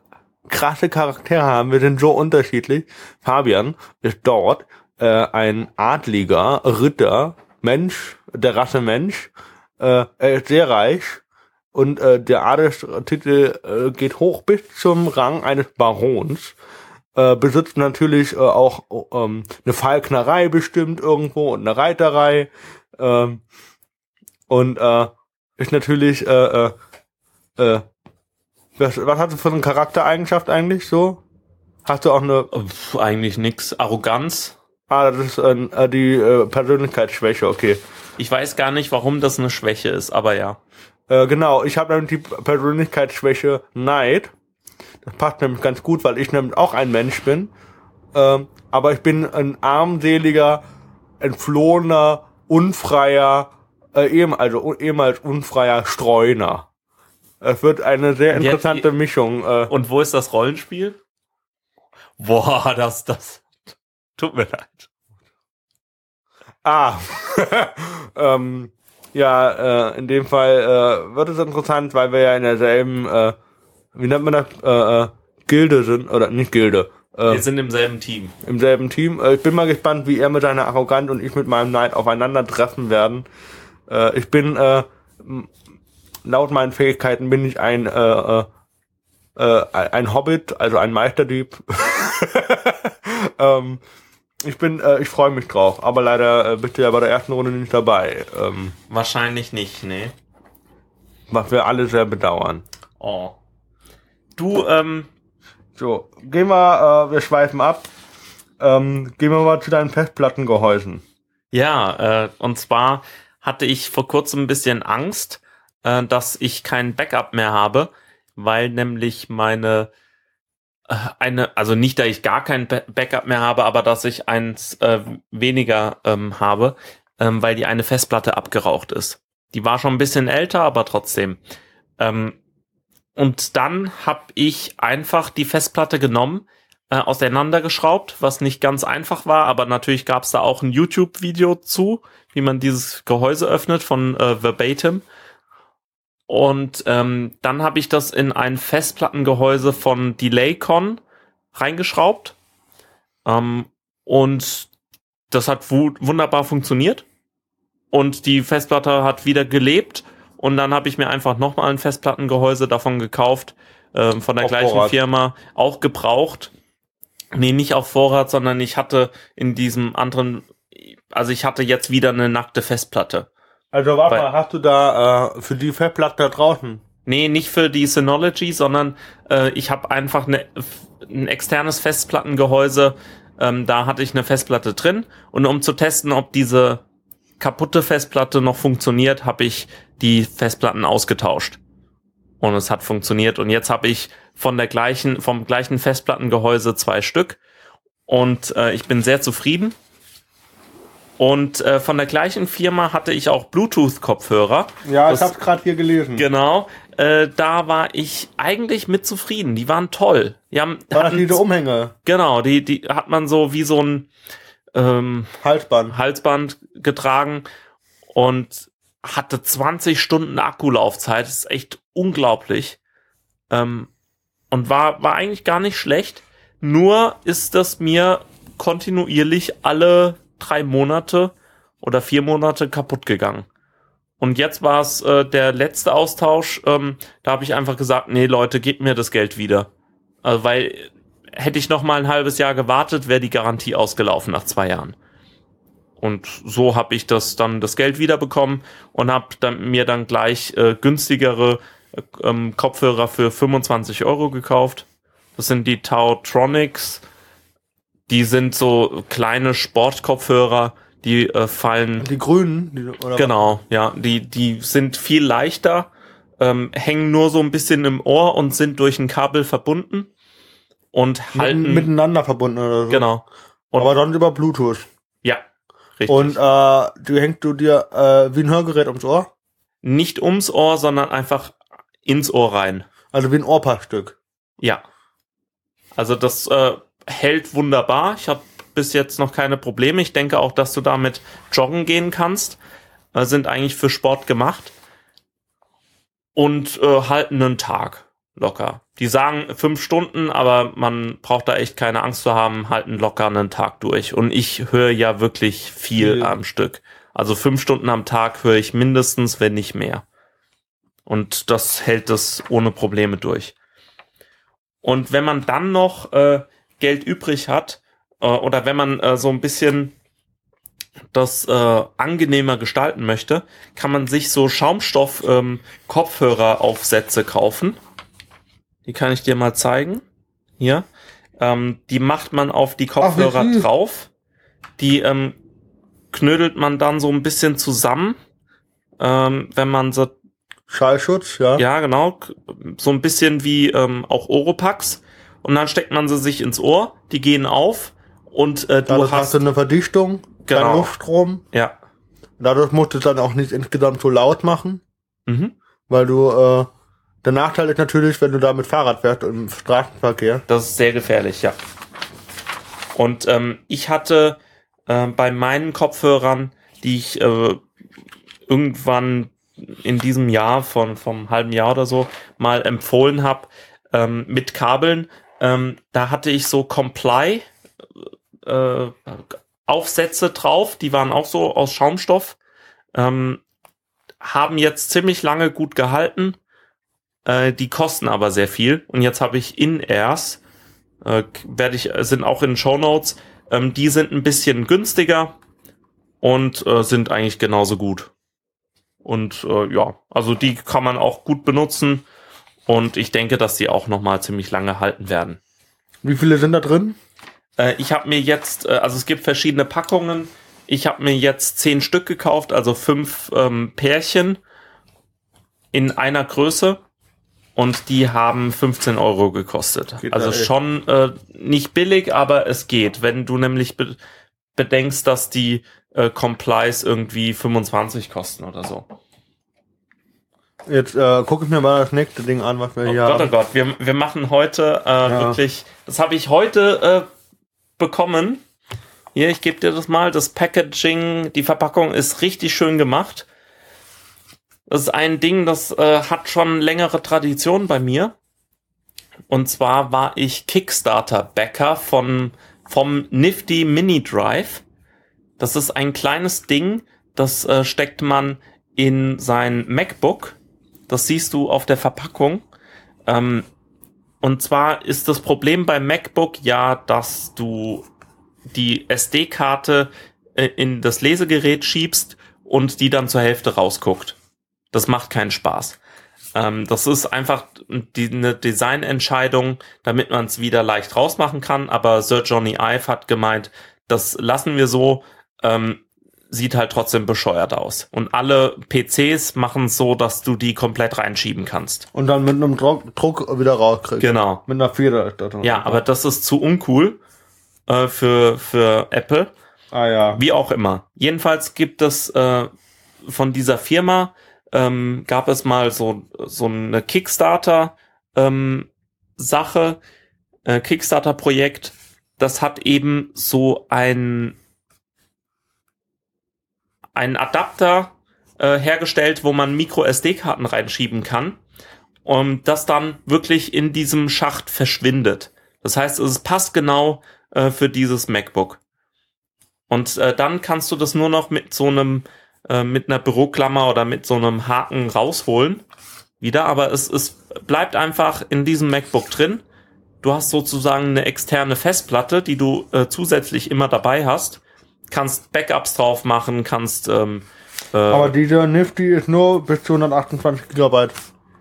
krasse Charaktere haben. Wir sind so unterschiedlich. Fabian ist dort äh, ein adliger Ritter, Mensch, der Rasse Mensch. Äh, er ist sehr reich und äh, der Adelstitel äh, geht hoch bis zum Rang eines Barons. Äh, besitzt natürlich äh, auch ähm, eine Falknerei bestimmt irgendwo und eine Reiterei. Ähm, und äh, ist natürlich äh, äh, äh, was, was hast du für eine Charaktereigenschaft eigentlich so? Hast du auch eine, Pff, eigentlich nix. Arroganz. ah, das ist äh, äh, die äh, Persönlichkeitsschwäche, okay. Ich weiß gar nicht, warum das eine Schwäche ist, aber ja. Äh, genau, ich habe nämlich die Persönlichkeitsschwäche Neid. Das passt nämlich ganz gut, weil ich nämlich auch ein Mensch bin. Ähm, aber ich bin ein armseliger, entflohener, unfreier, äh, ehem, also ehemals unfreier Streuner. Es wird eine sehr Jetzt- interessante Mischung. Äh, Und wo ist das Rollenspiel? Boah, das, das. Tut mir leid. Ah, ähm, ja, äh, in dem Fall äh, wird es interessant, weil wir ja in derselben, äh, wie nennt man das, äh, äh, Gilde sind, oder nicht Gilde, äh, Wir sind im selben Team. im selben Team. Äh, ich bin mal gespannt, wie er mit seiner Arroganz und ich mit meinem Neid aufeinandertreffen werden. Äh, ich bin, äh, laut meinen Fähigkeiten bin ich ein, äh, äh, äh, ein Hobbit, also ein Meisterdieb. ähm, ich bin, äh, ich freue mich drauf, aber leider äh, bist du ja bei der ersten Runde nicht dabei, ähm, Wahrscheinlich nicht, nee. was wir alle sehr bedauern. Oh. Du, ähm, So, gehen wir, äh, wir schweifen ab. Ähm, gehen wir mal zu deinen Festplattengehäusen. ja, äh, und zwar hatte ich vor kurzem ein bisschen Angst, äh, dass ich kein Backup mehr habe, weil nämlich meine äh, eine, also nicht, da ich gar kein Ba- Backup mehr habe, aber dass ich eins äh, weniger ähm, habe, ähm, weil die eine Festplatte abgeraucht ist. Die war schon ein bisschen älter, aber trotzdem. Ähm, und dann habe ich einfach die Festplatte genommen, äh, auseinandergeschraubt, was nicht ganz einfach war, aber natürlich gab es da auch ein YouTube-Video zu, wie man dieses Gehäuse öffnet von äh, Verbatim. Und ähm, dann habe ich das in ein Festplattengehäuse von DelayCon reingeschraubt. Ähm, und das hat wu wunderbar funktioniert. Und die Festplatte hat wieder gelebt. Und dann habe ich mir einfach nochmal ein Festplattengehäuse davon gekauft, ähm, von der Auf gleichen Vorrat. Firma, auch gebraucht. Nee, nicht auf Vorrat, sondern ich hatte in diesem anderen, also ich hatte jetzt wieder eine nackte Festplatte. Also warte Weil- mal, hast du da äh, für die Festplatte da draußen? Nee, nicht für die Synology, sondern äh, ich habe einfach eine, ein externes Festplattengehäuse. Ähm, da hatte ich eine Festplatte drin. Und um zu testen, ob diese kaputte Festplatte noch funktioniert, habe ich die Festplatten ausgetauscht. Und es hat funktioniert. Und jetzt habe ich von der gleichen, vom gleichen Festplattengehäuse zwei Stück. Und äh, ich bin sehr zufrieden. Und äh, von der gleichen Firma hatte ich auch Bluetooth-Kopfhörer. Ja, Das- ich hab's gerade hier gelesen. Genau, äh, da war ich eigentlich mit zufrieden. Die waren toll. Die haben, War das hatten- diese Umhänge? genau, die, die hat man so wie so ein ähm, Halsband. Halsband getragen und hatte 20 Stunden Akkulaufzeit. Das ist echt unglaublich. Ähm, und war, war eigentlich gar nicht schlecht. Nur ist das mir kontinuierlich alle drei Monate oder vier Monate kaputt gegangen. Und jetzt war es äh, der letzte Austausch. Ähm, da habe ich einfach gesagt, nee Leute, gebt mir das Geld wieder. Also, weil hätte ich noch mal ein halbes Jahr gewartet, wäre die Garantie ausgelaufen nach zwei Jahren. und so habe ich das dann das Geld wiederbekommen und habe dann, mir dann gleich äh, günstigere äh, ähm, Kopfhörer für 25 Euro gekauft. Das sind die Tautronics. Die sind so kleine Sportkopfhörer, die äh, fallen. Die grünen, die, oder Genau, ja. Die, die sind viel leichter, ähm, hängen nur so ein bisschen im Ohr und sind durch ein Kabel verbunden und halten. Mitten- miteinander verbunden oder so. genau. Und, Aber dann über Bluetooth. ja, richtig. Und äh, die hängt du dir äh, wie ein Hörgerät ums Ohr. Nicht ums Ohr, sondern einfach ins Ohr rein. Also wie ein Ohrpackstück. Ja. Also das äh, hält wunderbar. Ich habe bis jetzt noch keine Probleme. Ich denke auch, dass du damit joggen gehen kannst. Äh, sind eigentlich für Sport gemacht. Und äh, halten einen Tag locker. Die sagen fünf Stunden, aber man braucht da echt keine Angst zu haben, halten locker einen Tag durch. Und ich höre ja wirklich viel Viel. am Stück. Also fünf Stunden am Tag höre ich mindestens, wenn nicht mehr. Und das hält das ohne Probleme durch. Und wenn man dann noch äh, Geld übrig hat, äh, oder wenn man äh, so ein bisschen das äh, angenehmer gestalten möchte, kann man sich so Schaumstoff ähm, Kopfhöreraufsätze kaufen. Die kann ich dir mal zeigen. Hier. Ähm, die macht man auf die Kopfhörer süß. drauf. Die ähm, knödelt man dann so ein bisschen zusammen, ähm, wenn man so Schallschutz, ja. ja, genau. So ein bisschen wie ähm, auch Oropax. Und dann steckt man sie sich ins Ohr, die gehen auf und äh, du Dadurch hast hast. du eine Verdichtung, Genau. Luftstrom. Ja. Dadurch musst du es dann auch nicht insgesamt so laut machen, Mhm. weil du, äh, der Nachteil ist natürlich, wenn du da mit Fahrrad fährst im Straßenverkehr. Das ist sehr gefährlich, ja. Und ähm, ich hatte äh, bei meinen Kopfhörern, die ich äh, irgendwann in diesem Jahr von vom halben Jahr oder so mal empfohlen habe ähm, mit Kabeln, ähm, da hatte ich so Comply äh, Aufsätze drauf, die waren auch so aus Schaumstoff, ähm, haben jetzt ziemlich lange gut gehalten, äh, die kosten aber sehr viel. Und jetzt habe ich In-Airs, äh, ich sind auch in Show Notes, ähm, die sind ein bisschen günstiger und äh, sind eigentlich genauso gut. Und äh, ja, also die kann man auch gut benutzen und ich denke, dass die auch noch mal ziemlich lange halten werden. Wie viele sind da drin? Äh, ich habe mir jetzt, äh, also es gibt verschiedene Packungen. Ich habe mir jetzt zehn Stück gekauft, also fünf ähm, Pärchen in einer Größe. Und die haben 15 Euro gekostet. Geht also schon äh, nicht billig, aber es geht. Wenn du nämlich be bedenkst, dass die äh, Complies irgendwie 25 kosten oder so. Jetzt äh, gucke ich mir mal das nächste Ding an, was wir Oh hier Gott, oh haben. Gott, wir, wir machen heute äh, wirklich, das habe ich heute äh, bekommen. Hier, ich gebe dir das mal. Das Packaging, die Verpackung ist richtig schön gemacht. Das ist ein Ding, das äh, hat schon längere Tradition bei mir. Und zwar war ich Kickstarter-Backer von, vom Nifty Mini Drive. Das ist ein kleines Ding, das äh, steckt man in sein MacBook. Das siehst du auf der Verpackung. Ähm, und zwar ist das Problem beim MacBook ja, dass du die SD-Karte äh, in das Lesegerät schiebst und die dann zur Hälfte rausguckt. Das macht keinen Spaß. Ähm, das ist einfach die, eine Designentscheidung, damit man es wieder leicht rausmachen kann. Aber Sir Johnny Ive hat gemeint, das lassen wir so. Ähm, sieht halt trotzdem bescheuert aus. Und alle PCs machen es so, dass du die komplett reinschieben kannst. Und dann mit einem Druck, Druck wieder rauskriegst. Genau. Mit einer Feder. Ja, aber das ist zu uncool äh, für, für Apple. Ah ja. Wie auch immer. Jedenfalls gibt es äh, von dieser Firma ähm, gab es mal so so eine Kickstarter ähm, Sache, äh, Kickstarter Projekt. Das hat eben so ein einen Adapter äh, hergestellt, wo man Micro SD-Karten reinschieben kann und das dann wirklich in diesem Schacht verschwindet. Das heißt, es passt genau äh, für dieses MacBook. Und äh, dann kannst du das nur noch mit so einem, äh, mit einer Büroklammer oder mit so einem Haken rausholen. Wieder, aber es, es bleibt einfach in diesem MacBook drin. Du hast sozusagen eine externe Festplatte, die du äh, zusätzlich immer dabei hast. Kannst Backups drauf machen, kannst ähm, äh, Aber dieser Nifty ist nur bis zu 128 Gigabyte.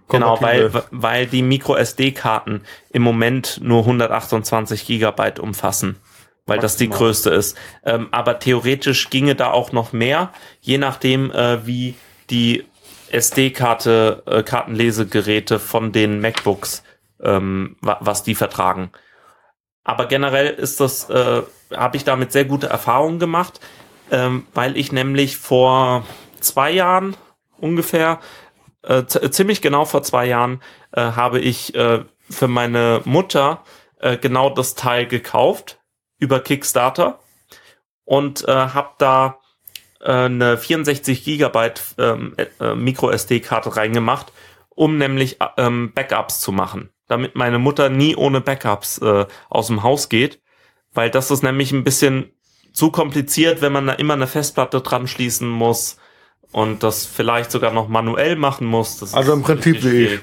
Genau, weil, weil die Micro SD-Karten im Moment nur 128 Gigabyte umfassen, weil das die Maximal. größte ist. Ähm, aber theoretisch ginge da auch noch mehr, je nachdem, äh, wie die SD-Karte, äh, Kartenlesegeräte von den MacBooks, ähm, wa was die vertragen. Aber generell ist das, äh, habe ich damit sehr gute Erfahrungen gemacht, ähm, weil ich nämlich vor zwei Jahren ungefähr äh, ziemlich genau vor zwei Jahren äh, habe ich äh, für meine Mutter äh, genau das Teil gekauft über Kickstarter und äh, habe da äh, eine 64 Gigabyte ähm, äh, Micro SD-Karte reingemacht, um nämlich äh, ähm, Backups zu machen, damit meine Mutter nie ohne Backups äh, aus dem Haus geht, weil das ist nämlich ein bisschen zu kompliziert, wenn man da immer eine Festplatte dran schließen muss und das vielleicht sogar noch manuell machen muss. Also im Prinzip wie ich.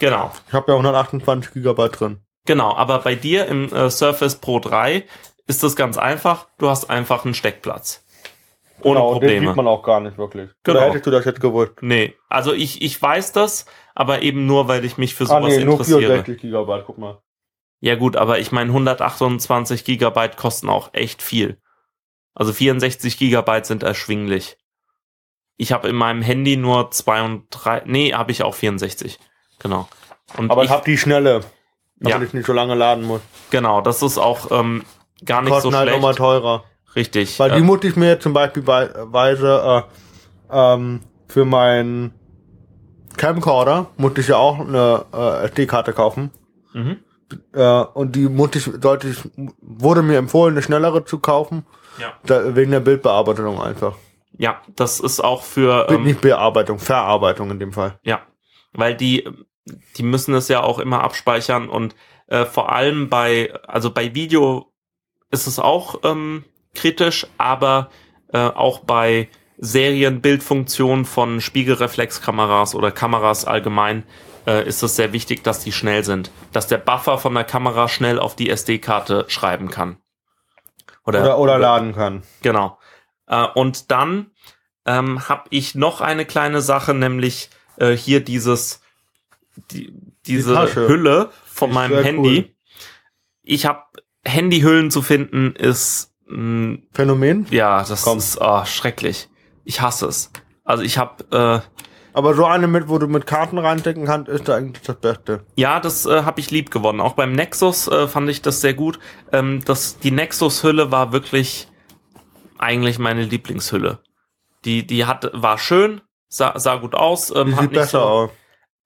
Genau, Ich habe ja 128 Gigabyte drin. genau. Aber bei dir im äh, Surface Pro 3 ist das ganz einfach. Du hast einfach einen Steckplatz. Ohne Genau, Den Probleme. sieht man auch gar nicht wirklich. Genau. Oder hättest du das jetzt gewusst? Nee, also ich, ich weiß das, aber eben nur, weil ich mich für Ah sowas nee, nur interessiere. 64 Gigabyte, guck mal. Ja gut, aber ich meine 128 Gigabyte kosten auch echt viel. Also 64 Gigabyte sind erschwinglich. Ich habe in meinem Handy nur 32, nee, habe ich auch 64. Genau. Und Aber ich, habe die schnelle, damit Ja. ich nicht so lange laden muss. genau, das ist auch ähm, gar nicht Kosten so halt schlecht. nochmal teurer. Richtig. Weil die musste ich mir zum Beispiel bei, weise äh, ähm, für meinen Camcorder musste ich ja auch eine äh, SD-Karte kaufen. mhm. Äh, und die musste ich, sollte ich, wurde mir empfohlen, eine schnellere zu kaufen, Ja. da, wegen der Bildbearbeitung einfach. ja, das ist auch für ähm, nicht Bearbeitung, Verarbeitung in dem Fall. Ja, weil die, die müssen es ja auch immer abspeichern und äh, vor allem bei, also bei Video ist es auch ähm, kritisch, aber äh, auch bei Serienbildfunktionen von Spiegelreflexkameras oder Kameras allgemein äh, ist es sehr wichtig, dass die schnell sind, dass der Buffer von der Kamera schnell auf die SD-Karte schreiben kann. Oder, oder laden kann. Genau. Äh, und dann ähm, habe ich noch eine kleine Sache, nämlich äh, hier dieses die, diese Tasche. Hülle von Ist meinem Handy. cool. Ich habe Handyhüllen zu finden ist Phänomen. ja das Komm. ist oh, schrecklich. Ich hasse es. Also ich habe äh, Aber so eine mit, wo du mit Karten reinstecken kannst, ist da eigentlich das Beste. Ja, das äh, habe ich lieb gewonnen. Auch beim Nexus äh, fand ich das sehr gut. Ähm, das, die Nexus-Hülle war wirklich eigentlich meine Lieblingshülle. Die, die hat, war schön, sah, sah gut aus. Ähm, Die hat sieht besser so, aus.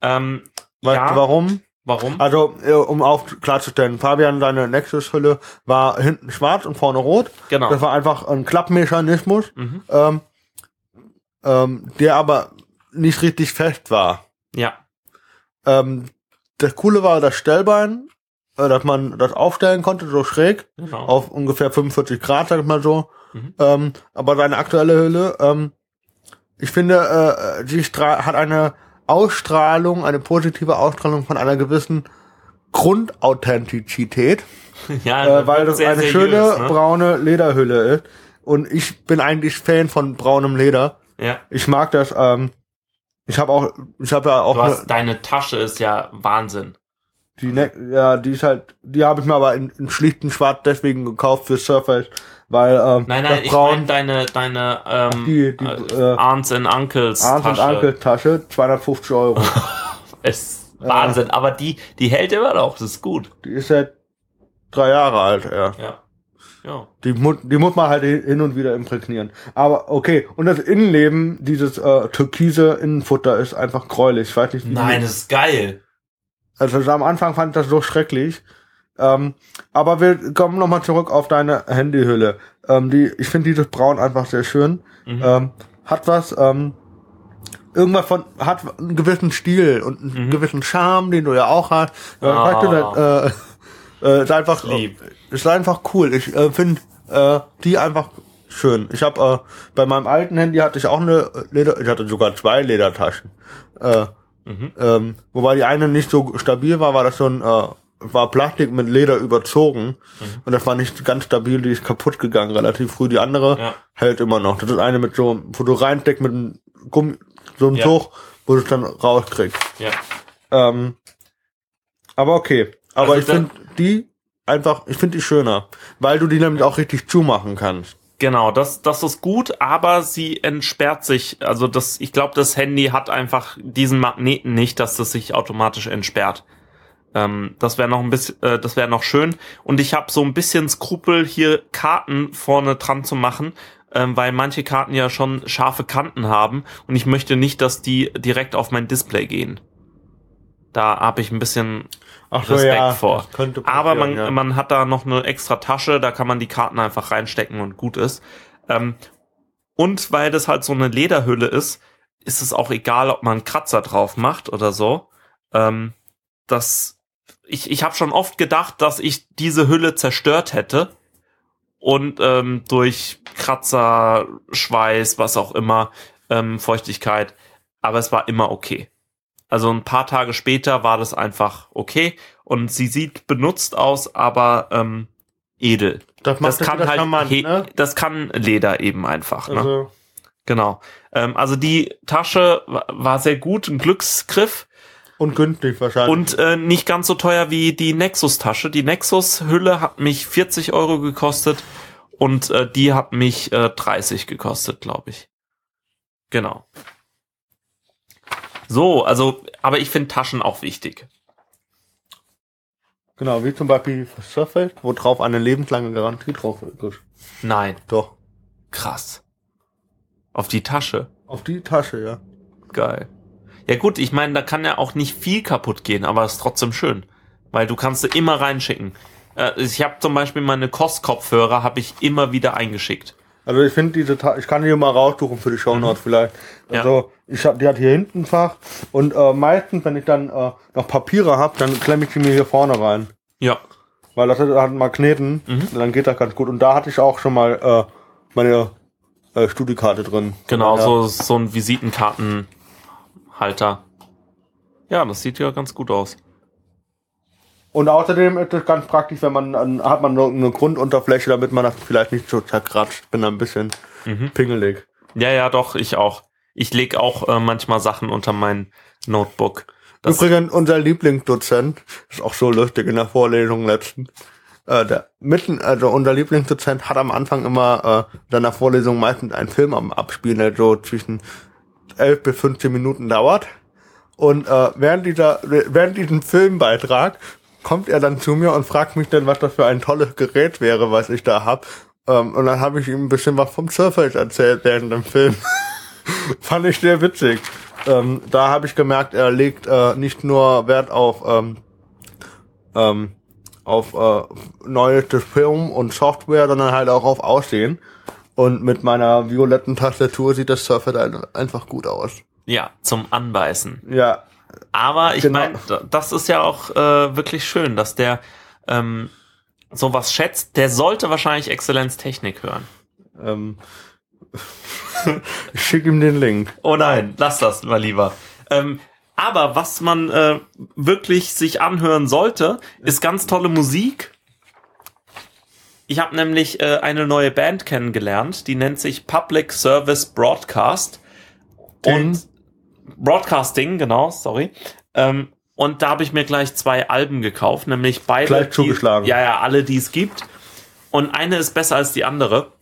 Ähm, Weißt ja, du warum? Warum? Also, äh, um auch klarzustellen, Fabian, seine Nexus-Hülle war hinten schwarz und vorne rot. Genau. Das war einfach ein Klappmechanismus, Mhm. ähm, ähm, der aber nicht richtig fest war. Ja, Ähm, das Coole war das Stellbein, äh, dass man das aufstellen konnte, so schräg, genau. auf ungefähr 45 Grad, sag ich mal so. Mhm. Ähm, aber seine aktuelle Hülle, ähm, ich finde, äh, sie stra- hat eine Ausstrahlung, eine positive Ausstrahlung von einer gewissen Grundauthentizität, ja, äh, weil das sehr eine seriös, schöne ne? braune Lederhülle ist. Und ich bin eigentlich Fan von braunem Leder. Ja. Ich mag das. Ähm, ich habe auch, ich habe ja auch Du ne, hast, deine Tasche ist ja Wahnsinn. die, ne ja, die ist halt, die habe ich mir aber in, in schlichten Schwarz deswegen gekauft für Surface, weil ähm, Nein, nein, ich Braun, meine deine, deine ähm, Die- die, äh, äh, Aunts and Uncles Arms und Tasche. Ankel Tasche, 250 Euro. Ist Wahnsinn, aber die, die hält immer noch, das ist gut. die ist seit drei Jahre alt, ja. Ja. Ja. Die, die muss man halt hin und wieder imprägnieren. Aber okay, und das Innenleben, dieses äh, türkise Innenfutter ist einfach gräulich. Ich weiß nicht, wie Nein, das ist geil. Also am Anfang fand ich das so schrecklich. Ähm, aber wir kommen nochmal zurück auf deine Handyhülle. Ähm, die, ich finde dieses Braun einfach sehr schön. Mhm. Ähm, hat was, ähm, irgendwas von, hat einen gewissen Stil und einen Mhm. gewissen Charme, den du ja auch hast. Äh, Ah. weißt du, das, äh, äh, ist einfach, Lieb. ist einfach cool. Ich äh, finde äh, die einfach schön. Ich habe äh, bei meinem alten Handy hatte ich auch eine Leder, ich hatte sogar zwei Ledertaschen. Äh, Mhm. ähm, wobei die eine nicht so stabil war, war das so ein äh, war Plastik mit Leder überzogen und das war nicht ganz stabil, die ist kaputt gegangen relativ früh. Die andere Ja. hält immer noch. Das ist eine mit so, wo du reinsteckst mit einem Gummi, so einem Ja. Tuch, wo du es dann rauskriegst. Ja. Ähm, aber okay. Aber Also ich finde die einfach, ich finde die schöner, weil du die nämlich auch richtig zumachen kannst. Genau, das, das ist gut, aber sie entsperrt sich. Also das, ich glaube, das Handy hat einfach diesen Magneten nicht, dass das sich automatisch entsperrt. Ähm, das wäre noch ein bisschen, äh, das wäre noch schön. Und ich habe so ein bisschen Skrupel, hier Karten vorne dran zu machen, ähm, weil manche Karten ja schon scharfe Kanten haben und ich möchte nicht, dass die direkt auf mein Display gehen. Da habe ich ein bisschen Ach Respekt vor. das könnte aber man, ja. man hat da noch eine extra Tasche, da kann man die Karten einfach reinstecken und gut ist. Ähm, und weil das halt so eine Lederhülle ist, ist es auch egal, ob man einen Kratzer drauf macht oder so. Ähm, das, ich ich habe schon oft gedacht, dass ich diese Hülle zerstört hätte und ähm, durch Kratzer, Schweiß, was auch immer, ähm, Feuchtigkeit, aber es war immer okay. Also ein paar Tage später war das einfach okay und sie sieht benutzt aus, aber ähm, edel. das, Das kann halt, charmant, ne? das kann Leder eben einfach. Ne? Also, Genau. Ähm, also die Tasche wa- war sehr gut, ein Glücksgriff und günstig wahrscheinlich. und äh, nicht ganz so teuer wie die Nexus-Tasche. Die Nexus-Hülle hat mich 40 Euro gekostet und äh, die hat mich äh, 30 gekostet, glaube ich. Genau. So, also, aber ich finde Taschen auch wichtig. genau, wie zum Beispiel Surface, wo drauf eine lebenslange Garantie drauf ist. Nein, Doch. krass. Auf die Tasche. Auf die Tasche, ja. Geil. Ja gut, ich meine, da kann ja auch nicht viel kaputt gehen, aber ist trotzdem schön. Weil du kannst sie immer reinschicken. Äh, ich habe zum Beispiel meine KOS-Kopfhörer habe ich immer wieder eingeschickt. Also ich finde diese, Ta ich kann die mal raussuchen für die Shownotes vielleicht. Mhm. Ja. Also ich hab, die hat hier hinten ein Fach und äh, meistens, wenn ich dann äh, noch Papiere habe, dann klemme ich die mir hier vorne rein. Ja. Weil das hat Magneten, Mhm. dann geht das ganz gut. Und da hatte ich auch schon mal äh, meine äh, Studiekarte drin. Genau, Ja. so, so ein Visitenkartenhalter. Ja, das sieht ja ganz gut aus. Und außerdem ist es ganz praktisch, wenn man, dann hat man so eine Grundunterfläche, damit man das vielleicht nicht so zerkratscht. Bin da ein bisschen Mhm. pingelig. Ja, ja, doch, ich auch. Ich leg auch äh, manchmal Sachen unter mein Notebook. Das, Übrigens, unser Lieblingsdozent, ist auch so lustig in der Vorlesung letzten, äh, der mitten, also unser Lieblingsdozent hat am Anfang immer äh, in seiner Vorlesung meistens einen Film am Abspielen, der so zwischen 11 bis 15 Minuten dauert. Und äh, während dieser, während diesem Filmbeitrag kommt er dann zu mir und fragt mich dann, was das für ein tolles Gerät wäre, was ich da hab. Ähm, und dann habe ich ihm ein bisschen was vom Surface erzählt während dem Film. Fand ich sehr witzig. Ähm, da habe ich gemerkt, er legt äh, nicht nur Wert auf ähm, ähm, auf äh, neuestes Film und Software, sondern halt auch auf Aussehen. Und mit meiner violetten Tastatur sieht das Surface ein- einfach gut aus. ja, zum Anbeißen. Ja, Aber ich Genau. meine, das ist ja auch äh, wirklich schön, dass der ähm, sowas schätzt. Der sollte wahrscheinlich Exzellenz Technik hören. ähm, ich schicke ihm den Link. Oh nein, lass das mal lieber. Ähm, aber was man äh, wirklich sich anhören sollte, ist ganz tolle Musik. Ich habe nämlich äh, eine neue Band kennengelernt, die nennt sich Public Service Broadcast. Und Broadcasting, genau, sorry. Ähm, und da habe ich mir gleich zwei Alben gekauft, nämlich beide. Gleich die- zugeschlagen. Ja, ja, alle, die es gibt. Und eine ist besser als die andere.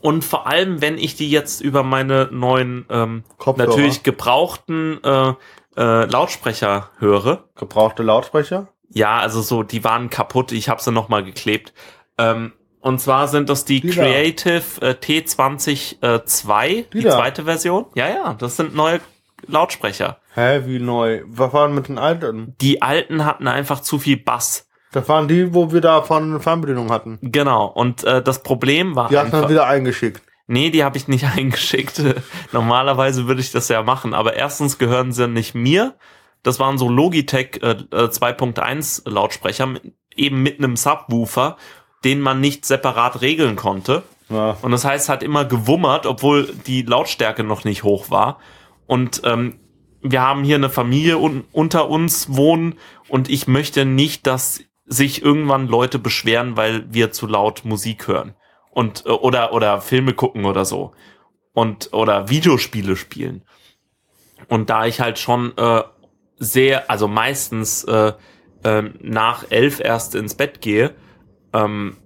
Und vor allem, wenn ich die jetzt über meine neuen, ähm, Kopfhörer. natürlich gebrauchten äh, äh, Lautsprecher höre. Gebrauchte Lautsprecher? Ja, also so, die waren kaputt. Ich habe sie noch mal geklebt. Ähm, und zwar sind das die, Die da. Creative äh, T20-2, die, Die da. zweite Version. Ja, ja, das sind neue Lautsprecher. Hä, wie neu? Was waren mit den alten? Die alten hatten einfach zu viel Bass. Das waren die, wo wir da von eine Fernbedienung hatten. Genau. Und äh, das Problem war Die hast du wieder eingeschickt. Nee, die habe ich nicht eingeschickt. Normalerweise würde ich das ja machen, aber erstens gehören sie nicht mir. Das waren so Logitech äh, äh, 2.1 Lautsprecher, mit, eben mit einem Subwoofer, den man nicht separat regeln konnte. Ja. Und das heißt, hat immer gewummert, obwohl die Lautstärke noch nicht hoch war. Und ähm, wir haben hier eine Familie un unter uns wohnen und ich möchte nicht, dass sich irgendwann Leute beschweren, weil wir zu laut Musik hören und äh, oder oder Filme gucken oder so und oder Videospiele spielen. Und da ich halt schon äh, sehr, also meistens äh, äh, nach elf erst ins Bett gehe, ähm,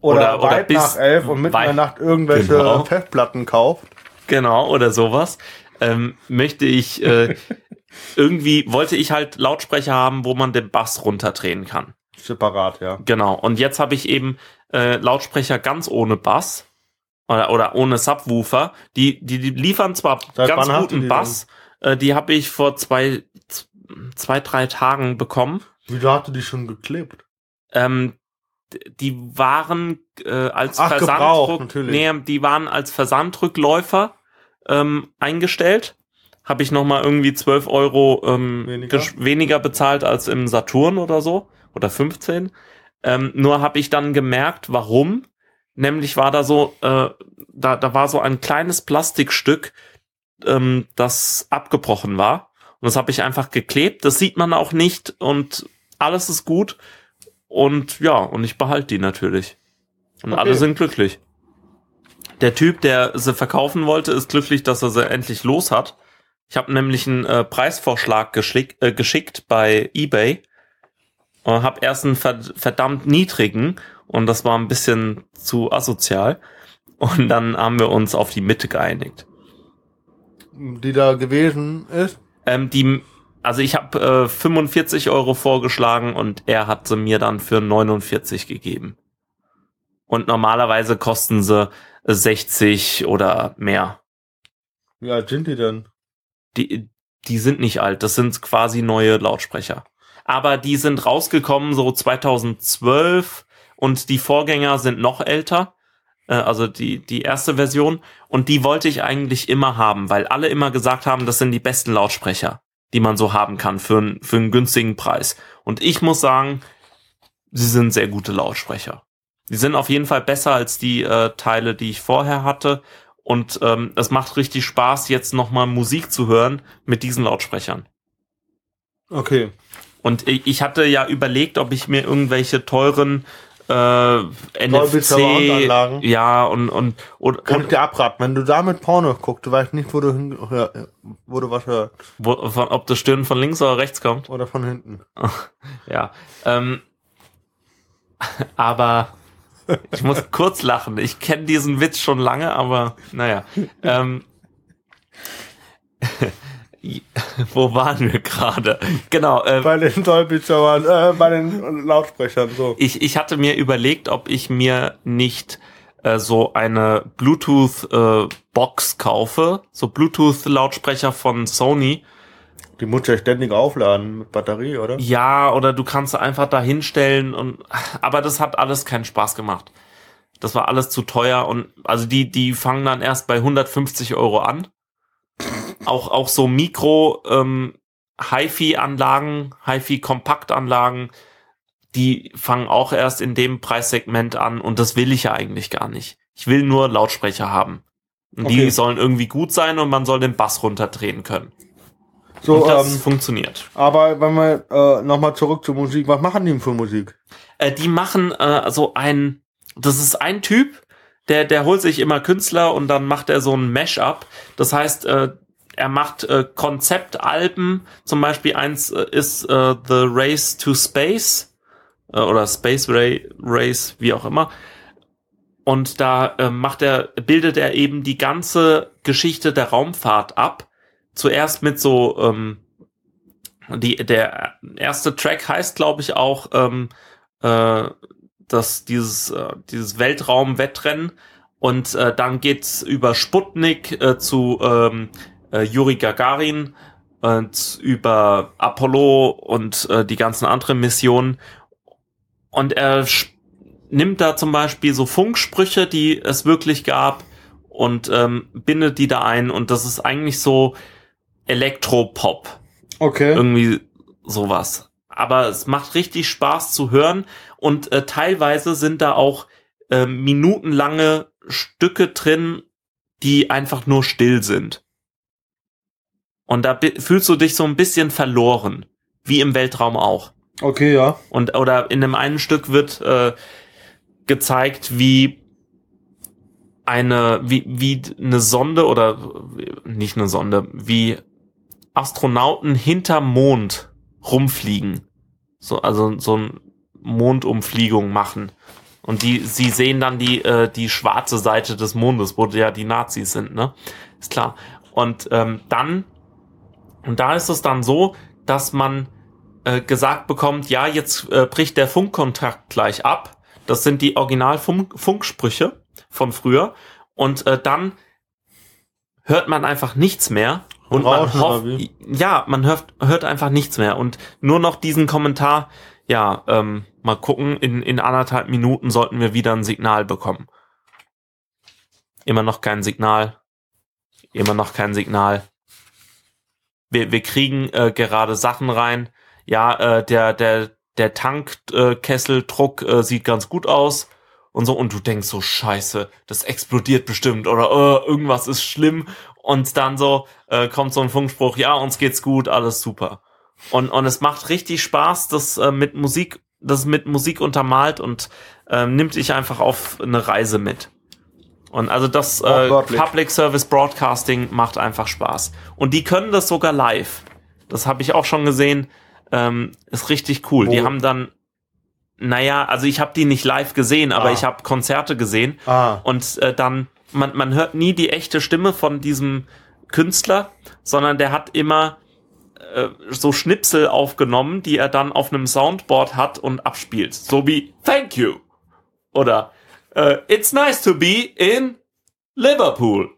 oder, oder, oder bis nach elf und mitten in der Nacht irgendwelche genau. Festplatten kauft. Genau, oder sowas. Ähm, möchte ich äh, irgendwie, wollte ich halt Lautsprecher haben, wo man den Bass runterdrehen kann. Separat, ja. Genau. Und jetzt habe ich eben äh, Lautsprecher ganz ohne Bass oder, oder ohne Subwoofer. Die, die, die liefern zwar Seit ganz guten Bass, äh, die habe ich vor zwei, zwei, drei Tagen bekommen. Wieso hast du die schon geklebt? Ähm, die waren äh, als Ach, Versanddruck, nee, die waren als Versanddrückläufer ähm, eingestellt. Habe ich noch mal irgendwie 12 Euro ähm, weniger? weniger bezahlt als im Saturn oder so oder 15. Ähm, nur habe ich dann gemerkt, warum. Nämlich war da so, äh, da, da war so ein kleines Plastikstück, ähm, das abgebrochen war. Und das habe ich einfach geklebt. Das sieht man auch nicht und alles ist gut. Und ja, und ich behalte die natürlich. Und okay. alle sind glücklich. Der Typ, der sie verkaufen wollte, ist glücklich, dass er sie endlich los hat. Ich habe nämlich einen äh, Preisvorschlag geschick, äh, geschickt bei eBay und habe erst einen verdammt niedrigen und das war ein bisschen zu asozial. Und dann haben wir uns auf die Mitte geeinigt. Die da gewesen ist? Ähm, die also ich habe äh, 45 Euro vorgeschlagen und er hat sie mir dann für 49 gegeben. Und normalerweise kosten sie 60 oder mehr. Wie alt sind die denn? Die, die sind nicht alt, das sind quasi neue Lautsprecher. Aber die sind rausgekommen so 2012 und die Vorgänger sind noch älter. Äh, also die, die erste Version. Und die wollte ich eigentlich immer haben, weil alle immer gesagt haben, das sind die besten Lautsprecher die man so haben kann für, für einen günstigen Preis. Und ich muss sagen, sie sind sehr gute Lautsprecher. Die sind auf jeden Fall besser als die äh, Teile, die ich vorher hatte. Und ähm, es macht richtig Spaß, jetzt nochmal Musik zu hören mit diesen Lautsprechern. Okay. Und ich hatte ja überlegt, ob ich mir irgendwelche teuren äh, NFC, ja und und und kann ich dir abraten, wenn du damit Porno guckst, du weißt nicht, wo du hin, wo du was hörst. Wo, von, ob das Stirn von links oder rechts kommt oder von hinten. ja, ähm, aber ich muss kurz lachen. Ich kenne diesen Witz schon lange, aber naja. Ähm, Wo waren wir gerade? Genau. Äh, bei den Dolby-Servern, äh, bei den Lautsprechern. So. Ich, ich hatte mir überlegt, ob ich mir nicht äh, so eine Bluetooth-Box äh, kaufe, so Bluetooth-Lautsprecher von Sony. Die muss ja ständig aufladen mit Batterie, oder? Ja, oder du kannst sie einfach da hinstellen und, aber das hat alles keinen Spaß gemacht. Das war alles zu teuer und, also die, die fangen dann erst bei 150 Euro an auch, auch so Mikro, ähm, HiFi-Anlagen, HiFi-Kompaktanlagen, die fangen auch erst in dem Preissegment an und das will ich ja eigentlich gar nicht. Ich will nur Lautsprecher haben. Und okay. die sollen irgendwie gut sein und man soll den Bass runterdrehen können. So, und das ähm, funktioniert. Aber wenn wir äh, nochmal zurück zur Musik, was machen die denn für Musik? Äh, die machen äh, so ein, das ist ein Typ, der, der holt sich immer Künstler und dann macht er so ein Mash-up. Das heißt, äh, er macht äh, Konzeptalben, zum Beispiel eins äh, ist äh, The Race to Space äh, oder Space Ray Race, wie auch immer. Und da äh, macht er, bildet er eben die ganze Geschichte der Raumfahrt ab. Zuerst mit so, ähm, die, der erste Track heißt, glaube ich, auch ähm, äh, dass dieses, äh, dieses Weltraumwettrennen und äh, dann geht's über Sputnik äh, zu ähm, äh, Yuri Gagarin und über Apollo und äh, die ganzen anderen Missionen. Und er nimmt da zum Beispiel so Funksprüche, die es wirklich gab und ähm, bindet die da ein und das ist eigentlich so Elektropop. Okay. Irgendwie sowas. Aber es macht richtig Spaß zu hören und äh, teilweise sind da auch äh, minutenlange Stücke drin, die einfach nur still sind. Und da fühlst du dich so ein bisschen verloren, wie im Weltraum auch. Okay, ja. Und oder in dem einen Stück wird äh, gezeigt, wie eine wie wie eine Sonde oder nicht eine Sonde, wie Astronauten hinterm Mond rumfliegen. So also so ein Mondumfliegung machen. Und die sie sehen dann die äh, die schwarze Seite des Mondes, wo ja die Nazis sind, ne? Ist klar. Und ähm, dann und da ist es dann so, dass man äh, gesagt bekommt, ja, jetzt äh, bricht der Funkkontakt gleich ab. Das sind die Original-Funksprüche von früher. Und äh, dann hört man einfach nichts mehr. Und man Rauschen hofft, ja, man hört, hört einfach nichts mehr. Und nur noch diesen Kommentar, ja, ähm, mal gucken, in, in anderthalb Minuten sollten wir wieder ein Signal bekommen. Immer noch kein Signal. Immer noch kein Signal. Wir, wir kriegen äh, gerade Sachen rein. Ja, äh, der, der, der Tankkesseldruck äh, äh, sieht ganz gut aus. Und so, und du denkst so, scheiße, das explodiert bestimmt oder äh, irgendwas ist schlimm. Und dann so äh, kommt so ein Funkspruch, ja, uns geht's gut, alles super. Und, und es macht richtig Spaß, das äh, mit Musik, das mit Musik untermalt und äh, nimmt dich einfach auf eine Reise mit. Und also das äh. Public Service Broadcasting macht einfach Spaß. Und die können das sogar live. Das habe ich auch schon gesehen. Ähm, ist richtig cool. Wo? Die haben dann, naja, also ich habe die nicht live gesehen, aber Ah. ich habe Konzerte gesehen. Ah. Und äh, dann, man, man hört nie die echte Stimme von diesem Künstler, sondern der hat immer äh, so Schnipsel aufgenommen, die er dann auf einem Soundboard hat und abspielt. So wie Thank you. Oder äh, It's nice to be in Liverpool.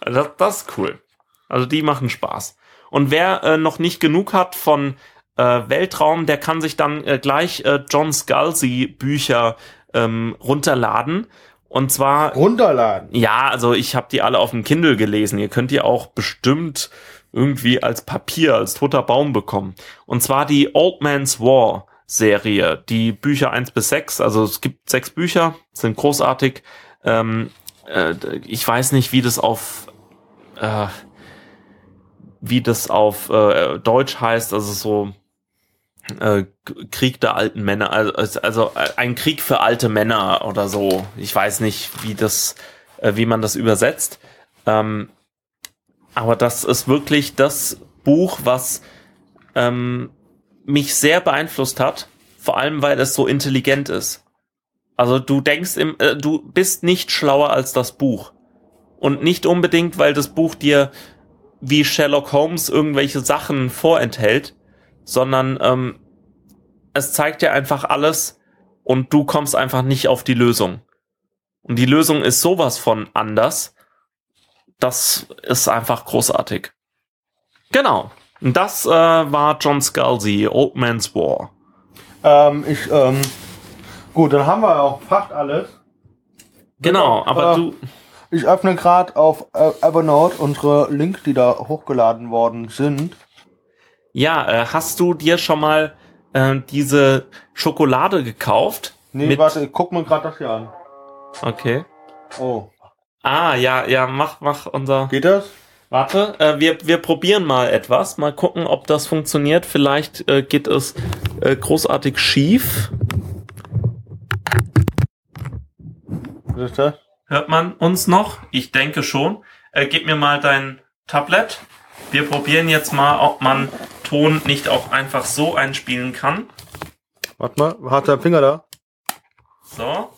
das, das ist cool. Also die machen Spaß. Und wer äh, noch nicht genug hat von äh, Weltraum, der kann sich dann äh, gleich äh, John Scalzi Bücher ähm, runterladen. Und zwar Runterladen. ja, also ich habe die alle auf dem Kindle gelesen. Ihr könnt die auch bestimmt irgendwie als Papier, als toter Baum bekommen. Und zwar die Old Man's War Serie, die Bücher 1 bis 6. Also es gibt sechs Bücher, sind großartig. Ähm, äh, ich weiß nicht, wie das auf äh, wie das auf äh, Deutsch heißt, also so äh, Krieg der alten Männer, also, also ein Krieg für alte Männer oder so. Ich weiß nicht, wie das, äh, wie man das übersetzt. Ähm, aber das ist wirklich das Buch, was ähm, mich sehr beeinflusst hat, vor allem weil es so intelligent ist. Also du denkst im, äh, du bist nicht schlauer als das Buch. Und nicht unbedingt, weil das Buch dir wie Sherlock Holmes irgendwelche Sachen vorenthält, sondern ähm, es zeigt dir einfach alles und du kommst einfach nicht auf die Lösung. Und die Lösung ist sowas von anders. Das ist einfach großartig. Genau. Das äh, war John Scalzi, Old Man's War. Ähm, ich, ähm, gut, dann haben wir auch fast alles. Genau, aber Äh, du. Ich öffne gerade auf äh, Evernote unsere Links, die da hochgeladen worden sind. Ja, äh, hast du dir schon mal äh, diese Schokolade gekauft? Nee, warte, ich guck mir gerade das hier an. Okay. Oh, Ah, ja, ja, mach, mach unser. geht das? Warte, äh, wir, wir probieren mal etwas. Mal gucken, ob das funktioniert. Vielleicht äh, geht es äh, großartig schief. Was ist das? Hört man uns noch? Ich denke schon. Äh, gib mir mal dein Tablet. Wir probieren jetzt mal, ob man Ton nicht auch einfach so einspielen kann. Warte mal, hat der Finger da? So.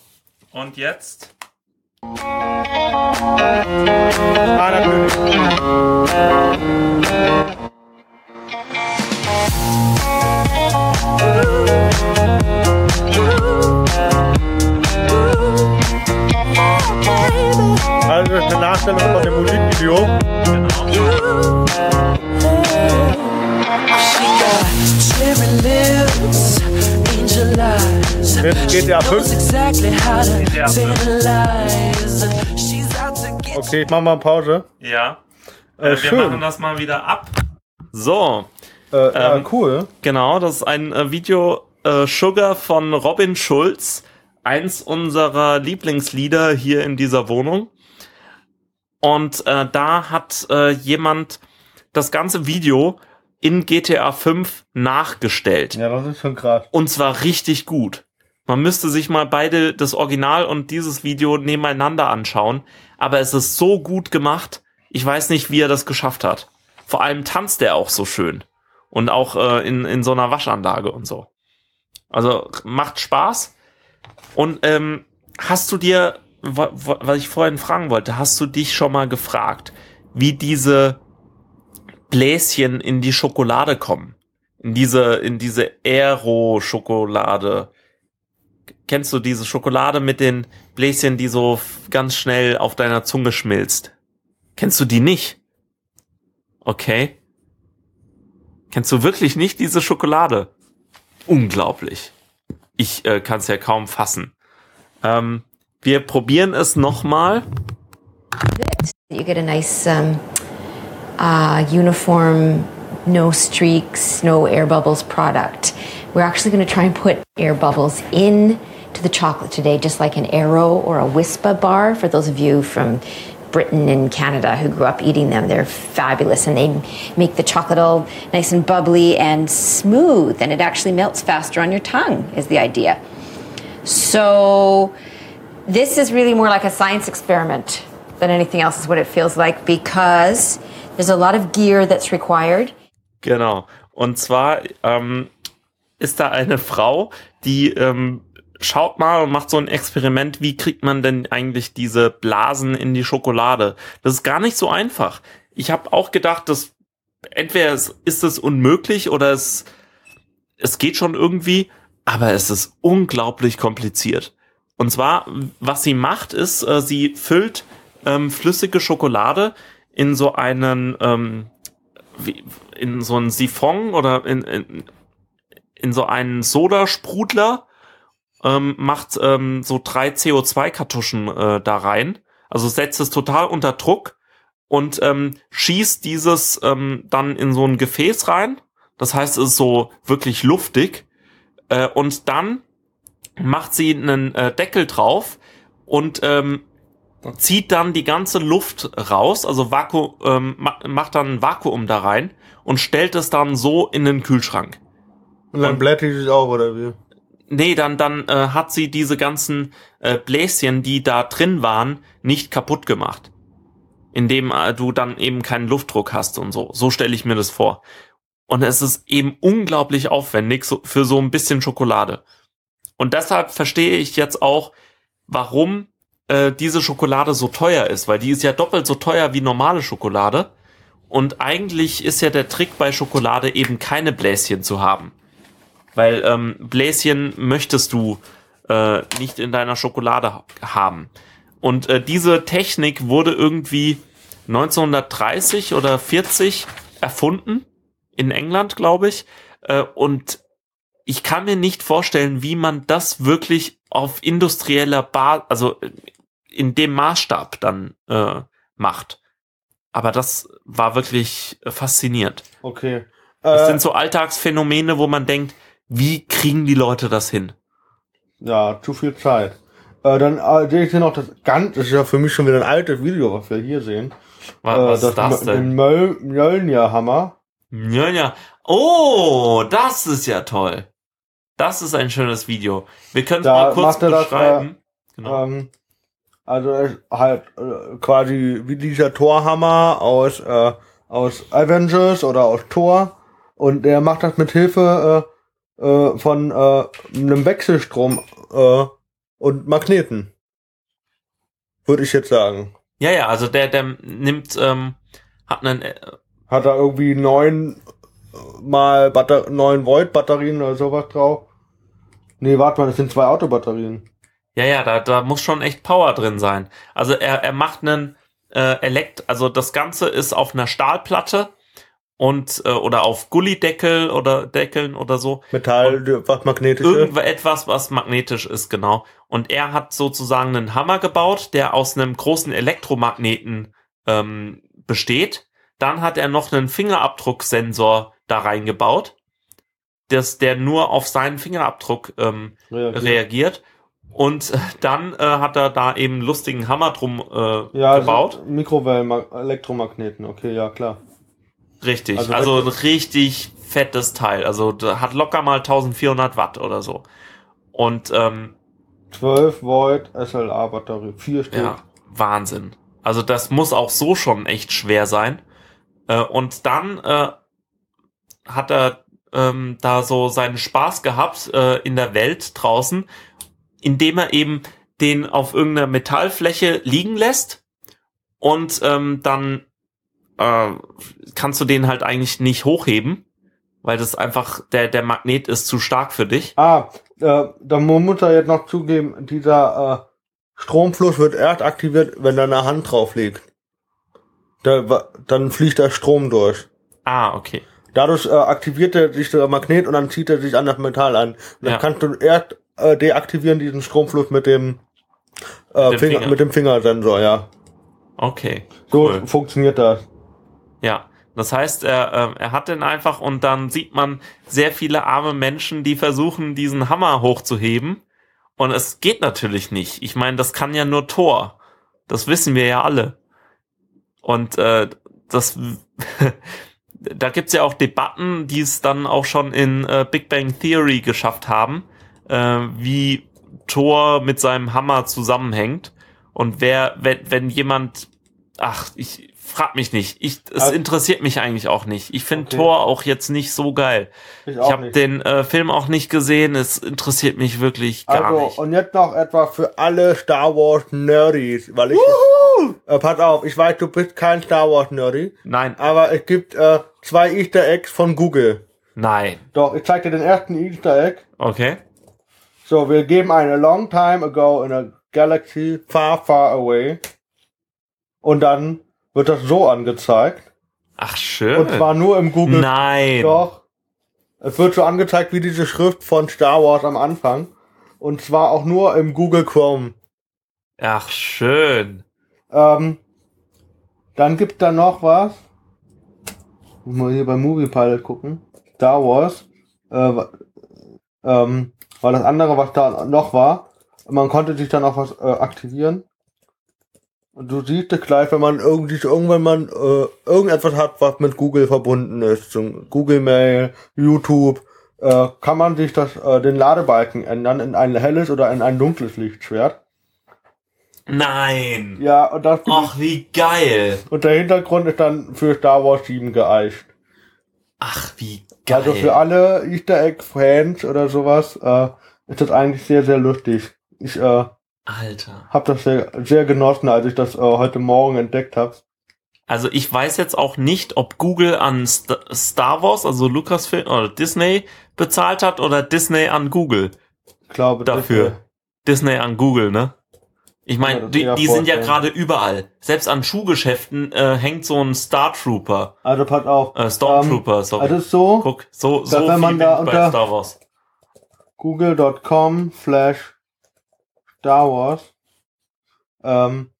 Und jetzt. Also ist eine Nachstellung von dem Musikvideo. Genau. GTA fünf. tantalize. She's out to get Okay, ich mach mal Pause. Ja. Äh, Äh, wir schön. machen das mal wieder ab. So. Äh, ja, Ähm, cool. Genau, das ist ein äh, Video äh, Sugar von Robin Schulz. Eins unserer Lieblingslieder hier in dieser Wohnung. Und äh, da hat äh, jemand das ganze Video in GTA 5 nachgestellt. Ja, das ist schon krass. Und zwar richtig gut. Man müsste sich mal beide, das Original und dieses Video nebeneinander anschauen. Aber es ist so gut gemacht. Ich weiß nicht, wie er das geschafft hat. Vor allem tanzt er auch so schön. Und auch äh, in, in so einer Waschanlage und so. Also macht Spaß. Und ähm, hast du dir, wa- wa- was ich vorhin fragen wollte, hast du dich schon mal gefragt, wie diese Bläschen in die Schokolade kommen? In diese, in diese Aero-Schokolade. Kennst du diese Schokolade mit den Bläschen, die so ganz schnell auf deiner Zunge schmilzt? Kennst du die nicht? Okay. Kennst du wirklich nicht diese Schokolade? Unglaublich. Ich äh, kann es ja kaum fassen. Ähm, wir probieren es nochmal. You get a nice um, uh, uniform, no streaks, no air bubbles product. We're actually going to try and put air bubbles in to the chocolate today, just like an Aero or a Wispa bar. For those of you from Britain and Canada who grew up eating them, they're fabulous and they make the chocolate all nice and bubbly and smooth, and it actually melts faster on your tongue. Is the idea. So this is really more like a science experiment than anything else is what it feels like because there's a lot of gear that's required Genau. Und zwar ähm, ist da eine Frau, die ähm, schaut mal und macht so ein Experiment, wie kriegt man denn eigentlich diese Blasen in die Schokolade? Das ist gar nicht so einfach. Ich habe auch gedacht, dass entweder es, ist es unmöglich oder es, es geht schon irgendwie, aber es ist unglaublich kompliziert. Und zwar, was sie macht, ist, äh, sie füllt ähm, flüssige Schokolade in so einen ähm, wie, in so einen Siphon oder in, in, in so einen Sodasprudler, ähm, macht ähm, so drei CO2-Kartuschen äh, da rein. Also setzt es total unter Druck und ähm, schießt dieses ähm, dann in so ein Gefäß rein. Das heißt, es ist so wirklich luftig. Äh, und dann macht sie einen äh, Deckel drauf und ähm, zieht dann die ganze Luft raus, also Vaku ähm, ma macht dann ein Vakuum da rein und stellt es dann so in den Kühlschrank. Und dann blättert die sich auf, oder wie? Nee, dann, dann äh, hat sie diese ganzen äh, Bläschen, die da drin waren, nicht kaputt gemacht. Indem äh, du dann eben keinen Luftdruck hast und so. So stelle ich mir das vor. Und es ist eben unglaublich aufwendig so, für so ein bisschen Schokolade. Und deshalb verstehe ich jetzt auch, warum äh, diese Schokolade so teuer ist, weil die ist ja doppelt so teuer wie normale Schokolade. Und eigentlich ist ja der Trick bei Schokolade eben keine Bläschen zu haben. Weil ähm, Bläschen möchtest du äh, nicht in deiner Schokolade ha- haben. Und äh, diese Technik wurde irgendwie 1930 oder 40 erfunden in England, glaube ich. Äh, und ich kann mir nicht vorstellen, wie man das wirklich auf industrieller Basis, also in dem Maßstab dann äh, macht. Aber das war wirklich faszinierend. Okay. Das Äh, sind so Alltagsphänomene, wo man denkt, wie kriegen die Leute das hin? ja, zu viel Zeit. Äh, dann äh, sehe ich hier noch das ganz, das ist ja für mich schon wieder ein altes Video, was wir hier sehen. Was, äh, was ist das Den denn? Möl Mjölnir-Hammer. Ja. Oh, das ist ja toll. Das ist ein schönes Video. Wir können es mal kurz er das, beschreiben. genau. Ähm, also er ist halt äh, quasi wie dieser Torhammer aus äh, aus Avengers oder aus Thor und der macht das mit Hilfe äh, äh, von äh, einem Wechselstrom äh, und Magneten. Würde ich jetzt sagen. Ja, ja, also der, der nimmt, ähm, hat einen, äh, Hat er irgendwie neun äh, mal Batter 9 Volt Batterien oder sowas drauf? Nee, warte mal, das sind zwei Autobatterien. ja, ja, da, da muss schon echt Power drin sein. Also er, er macht einen äh, Elekt, also das Ganze ist auf einer Stahlplatte und äh, oder auf Gullideckel oder Deckeln oder so. Metall, was magnetisch Irgendetwas, was magnetisch ist, genau. Und er hat sozusagen einen Hammer gebaut, der aus einem großen Elektromagneten ähm, besteht. Dann hat er noch einen Fingerabdrucksensor da reingebaut, dass der nur auf seinen Fingerabdruck ähm, ist. reagiert. Und äh, dann äh, hat er da eben einen lustigen Hammer drum äh, Ja, gebaut. also Mikrowellen, Elektromagneten, okay, ja klar. Richtig, Also also, ein richtig fettes Teil. Also hat locker mal 1400 Watt oder so. Und ähm, 12 Volt SLA-Batterie, vier Stück. ja, Wahnsinn. Also das muss auch so schon echt schwer sein. Äh, und dann äh, hat er ähm, da so seinen Spaß gehabt äh, in der Welt draußen, indem er eben den auf irgendeiner Metallfläche liegen lässt und ähm, dann äh, kannst du den halt eigentlich nicht hochheben, weil das einfach der der Magnet ist zu stark für dich. Ah, äh, da muss er jetzt noch zugeben, dieser äh, Stromfluss wird erst aktiviert, wenn da eine Hand drauf liegt. Da, dann fließt der Strom durch. Ah, okay. Dadurch äh, aktiviert er sich der Magnet und dann zieht er sich an das Metall an. Und dann Ja. kannst du erst äh, deaktivieren diesen Stromfluss mit dem, äh, Mit dem Finger, Finger. mit dem Fingersensor, ja. Okay. So Cool. funktioniert das. Ja, das heißt, er, ähm, er hat den einfach und dann sieht man sehr viele arme Menschen, die versuchen, diesen Hammer hochzuheben. Und es geht natürlich nicht. Ich meine, das kann ja nur Thor. Das wissen wir ja alle. Und äh, das, da gibt's ja auch Debatten, die es dann auch schon in äh, Big Bang Theory geschafft haben, äh, wie Thor mit seinem Hammer zusammenhängt. Und wer, wenn, wenn jemand, ach, ich frag mich nicht, ich, es Also- interessiert mich eigentlich auch nicht. Ich finde Okay. Thor auch jetzt nicht so geil. Ich Ich habe den äh, Film auch nicht gesehen. Es interessiert mich wirklich gar Also, nicht. und jetzt noch etwa für alle Star Wars Nerdies, weil ich, äh, pass auf, ich weiß, du bist kein Star Wars Nerdy, Nein, aber es gibt äh, zwei Easter Eggs von Google. nein. Doch, ich zeig dir den ersten Easter Egg. Okay. So, wir geben ein a long time ago in a galaxy far, far away. Und dann wird das so angezeigt. Ach schön. Und zwar nur im Google. nein. Doch. Es wird so angezeigt wie diese Schrift von Star Wars am Anfang. Und zwar auch nur im Google Chrome. Ach schön. Ähm, dann gibt da noch was. Muss mal hier bei Movie Pilot gucken. Star Wars. Äh, ähm, war das andere, was da noch war. Man konnte sich dann auch was äh, aktivieren. Und du siehst es gleich, wenn man irgendwie irgendwann man äh, irgendetwas hat, was mit Google verbunden ist, zum Google Mail, YouTube, äh, kann man sich das äh, den Ladebalken ändern in ein helles oder in ein dunkles Lichtschwert. Nein. Ja, und das Ach, wie geil. Und der Hintergrund ist dann für Star Wars 7 geeicht. Ach, wie geil. Also für alle Easter Egg Fans oder sowas äh, ist das eigentlich sehr, sehr lustig. Ich äh, Alter. habe das sehr, sehr genossen, als ich das äh, heute Morgen entdeckt habe. Also ich weiß jetzt auch nicht, ob Google an St Star Wars, also Lucasfilm oder Disney bezahlt hat oder Disney an Google. Ich glaube, Dafür. äh, Disney an Google, ne? Ich meine, die, die sind ja gerade überall. Selbst an Schuhgeschäften äh, hängt so ein Star Trooper, Also pass auf. äh, Stormtrooper, sorry. Also so, Guck, so, so wenn man da unter- Star Wars. google.com slash Star Wars. Ähm,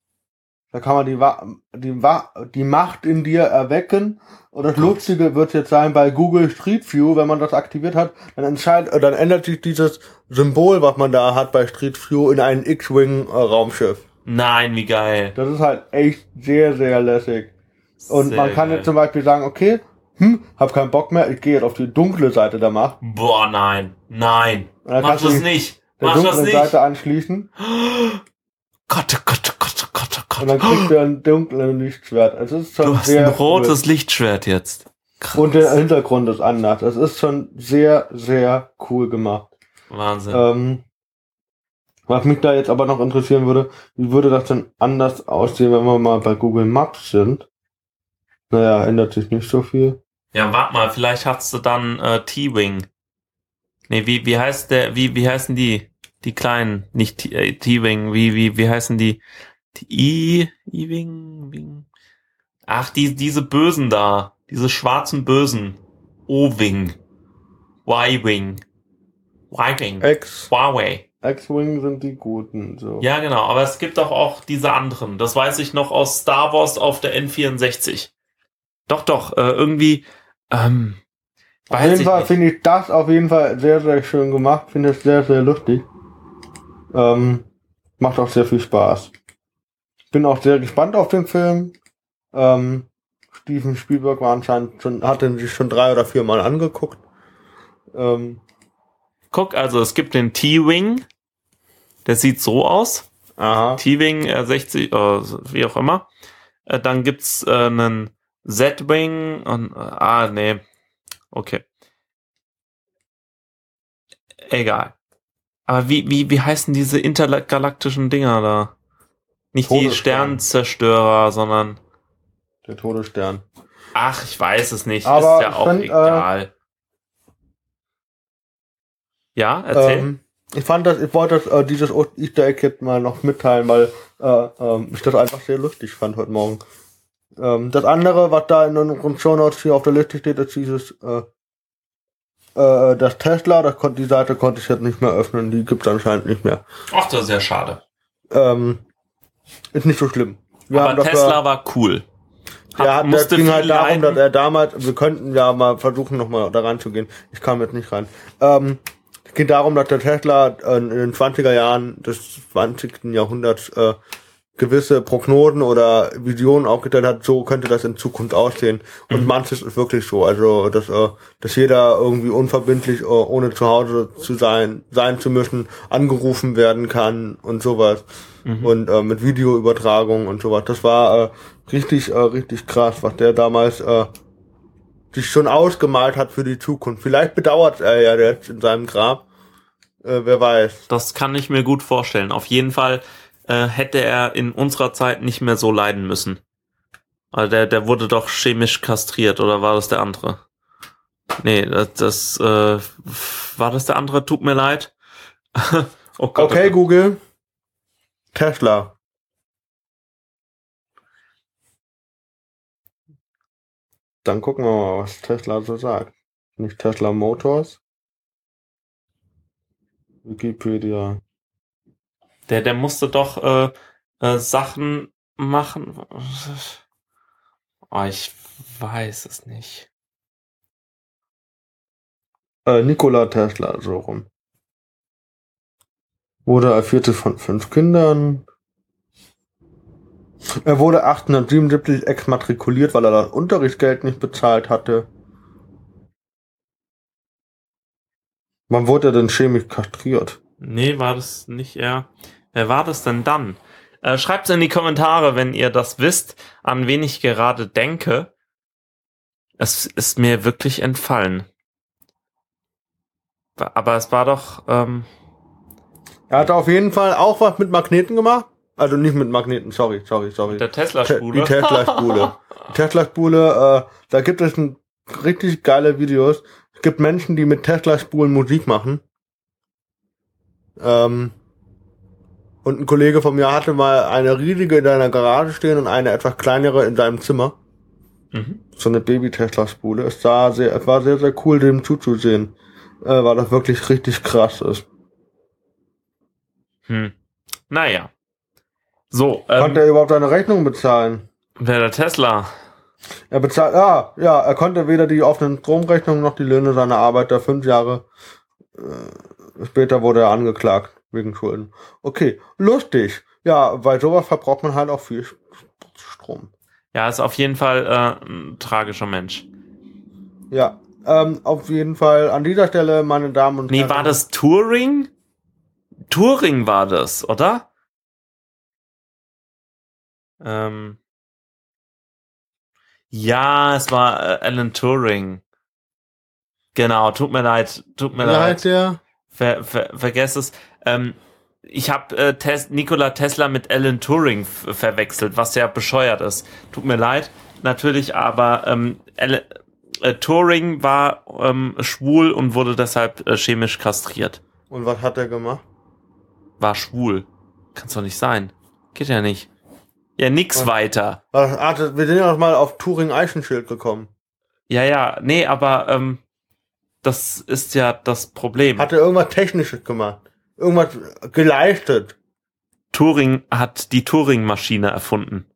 da kann man die, Wa die, Wa die Macht in dir erwecken. Und das Lustige wird jetzt sein, bei Google Street View, wenn man das aktiviert hat, dann entscheidet, äh, dann ändert sich dieses Symbol, was man da hat bei Street View, in ein X-Wing äh, Raumschiff. Nein, wie geil. Das ist halt echt sehr, sehr lässig. Und Sehr man kann geil. jetzt zum Beispiel sagen, okay, hm, hab keinen Bock mehr, ich gehe jetzt auf die dunkle Seite der Macht. Boah, nein, nein. Mach das nicht. Der Mach das nicht. Seite anschließen. Gott, oh Gott, oh Gott, oh Gott, Und dann kriegt er ein dunkles Lichtschwert. Es ist schon Du hast ein rotes Lichtschwert jetzt. Krass. Cool. Und der Hintergrund ist anders. Es ist schon sehr, sehr cool gemacht. Wahnsinn. Ähm, was mich da jetzt aber noch interessieren würde, wie würde das denn anders aussehen, wenn wir mal bei Google Maps sind? Naja, ändert sich nicht so viel. Ja, warte mal, vielleicht hast du dann äh, T-Wing. Nee, wie, wie heißt der, wie, wie heißen die? Die kleinen, nicht äh, T-Wing, wie, wie, wie heißen die? Die I, I-Wing, Wing. Ach, die, diese Bösen da. Diese schwarzen Bösen. O-Wing. Y-Wing. Y-Wing. X, Huawei. X-Wing sind die guten, so. Ja, genau, aber es gibt doch auch diese anderen. Das weiß ich noch aus Star Wars auf der N64. Doch, doch, äh, irgendwie, ähm, Auf jeden Fall finde ich das auf jeden Fall sehr, sehr schön gemacht. Finde es sehr, sehr lustig. Ähm, macht auch sehr viel Spaß. Bin auch sehr gespannt auf den Film. Ähm, Steven Spielberg war anscheinend schon, hat den sich schon drei oder vier Mal angeguckt. Ähm, Guck, also es gibt den T-Wing. Der sieht so aus. aha. T-Wing äh, 60, äh, wie auch immer. Äh, dann gibt's äh, einen Z-Wing und, äh, ah, nee. Okay. Egal. Aber wie, wie, wie heißen diese intergalaktischen Dinger da? Nicht die. Sternzerstörer, sondern, Der Todesstern. ach, ich weiß es nicht. Aber ist ja auch find, äh, egal. ja, erzähl. Ähm, ich fand das, ich wollte das, äh, dieses Easter Egg jetzt mal noch mitteilen, weil äh, ähm, ich das einfach sehr lustig fand heute Morgen. Ähm, das andere, was da in unseren Show Notes hier auf der Liste steht, ist dieses äh, äh, das Tesla, das kon die Seite konnte ich jetzt nicht mehr öffnen, die gibt's anscheinend nicht mehr. Ach, das ist ja schade. Ähm, ist nicht so schlimm. Wir Aber Tesla war cool. Hab- hat, der musste ging halt darum, leiden. dass er damals, wir könnten ja mal versuchen, nochmal da reinzugehen. Ich kam jetzt nicht rein. Ähm, es geht darum, dass der Tesla äh, in den 20er Jahren des 20. Jahrhunderts äh, gewisse Prognosen oder Visionen aufgestellt hat, so könnte das in Zukunft aussehen. Und manches ist wirklich so. Also, dass, äh, dass jeder irgendwie unverbindlich, äh, ohne zu Hause zu sein, sein zu müssen, angerufen werden kann und sowas. Und äh, mit Videoübertragung und sowas. Das war äh, richtig, äh, richtig krass, was der damals äh, sich schon ausgemalt hat für die Zukunft. Vielleicht bedauert er ja jetzt in seinem Grab. Äh, wer weiß. Das kann ich mir gut vorstellen. Auf jeden Fall äh, hätte er in unserer Zeit nicht mehr so leiden müssen. Weil der, der wurde doch chemisch kastriert, oder war das der andere? Nee, das, das äh, war das der andere? Tut mir leid. oh Gott, Okay, oh Gott. Google. Tesla. Dann gucken wir mal, was Tesla so sagt. Nicht Tesla Motors. Wikipedia. Der, der musste doch äh, äh, Sachen machen. Oh, ich weiß es nicht. Äh, Nikola Tesla, so rum. Wurde er vierte von fünf Kindern. Er wurde 1877 exmatrikuliert, weil er das Unterrichtsgeld nicht bezahlt hatte. Wann wurde er denn chemisch kastriert? Nee, war das nicht er? Wer war das denn dann? Äh, Schreibt's in die Kommentare, wenn ihr das wisst, an wen ich gerade denke. Es ist mir wirklich entfallen. Aber es war doch, ähm, Er hat auf jeden Fall auch was mit Magneten gemacht. Also nicht mit Magneten, sorry, sorry, sorry. der Te- Tesla-Spule. Die Tesla-Spule. Die Tesla-Spule, äh, da gibt es ein, richtig geile Videos. Es gibt Menschen, die mit Tesla-Spulen Musik machen. Ähm, und ein Kollege von mir hatte mal eine riesige in seiner Garage stehen und eine etwas kleinere in seinem Zimmer. Mhm. So eine Baby-Tesla-Spule. Es sah sehr, es war sehr, sehr cool, dem zuzusehen. Äh, weil das wirklich richtig krass ist. Hm. Naja. So, Konnte ähm, er überhaupt seine Rechnung bezahlen? wer der Tesla? Er bezahlt, ah, ja, er konnte weder die offenen Stromrechnungen noch die Löhne seiner Arbeiter fünf Jahre äh, später wurde er angeklagt wegen Schulden. Okay, lustig. Ja, weil sowas verbraucht man halt auch viel St- Strom. Ja, ist auf jeden Fall äh, ein tragischer Mensch. Ja, ähm, auf jeden Fall an dieser Stelle, meine Damen und Nee, Herren. war das Turing? Turing war das, oder? Ähm. Ja, es war äh, Alan Turing. Genau, tut mir leid, tut mir leid. heißt der? Ver, ver, vergesst es. Ähm, ich habe äh, Tes Nikola Tesla mit Alan Turing verwechselt, was ja bescheuert ist. Tut mir leid, natürlich, aber ähm, äh, Turing war ähm, schwul und wurde deshalb äh, chemisch kastriert. Und was hat er gemacht? War schwul. Kann's doch nicht sein. Geht ja nicht. Ja, nix Was? weiter. Was- ah, Wir sind ja noch mal auf Turing-Eichenschild gekommen. Ja, ja, nee, aber ähm, das ist ja das Problem. Hat er irgendwas Technisches gemacht? Irgendwas geleistet? Turing hat die Turing-Maschine erfunden.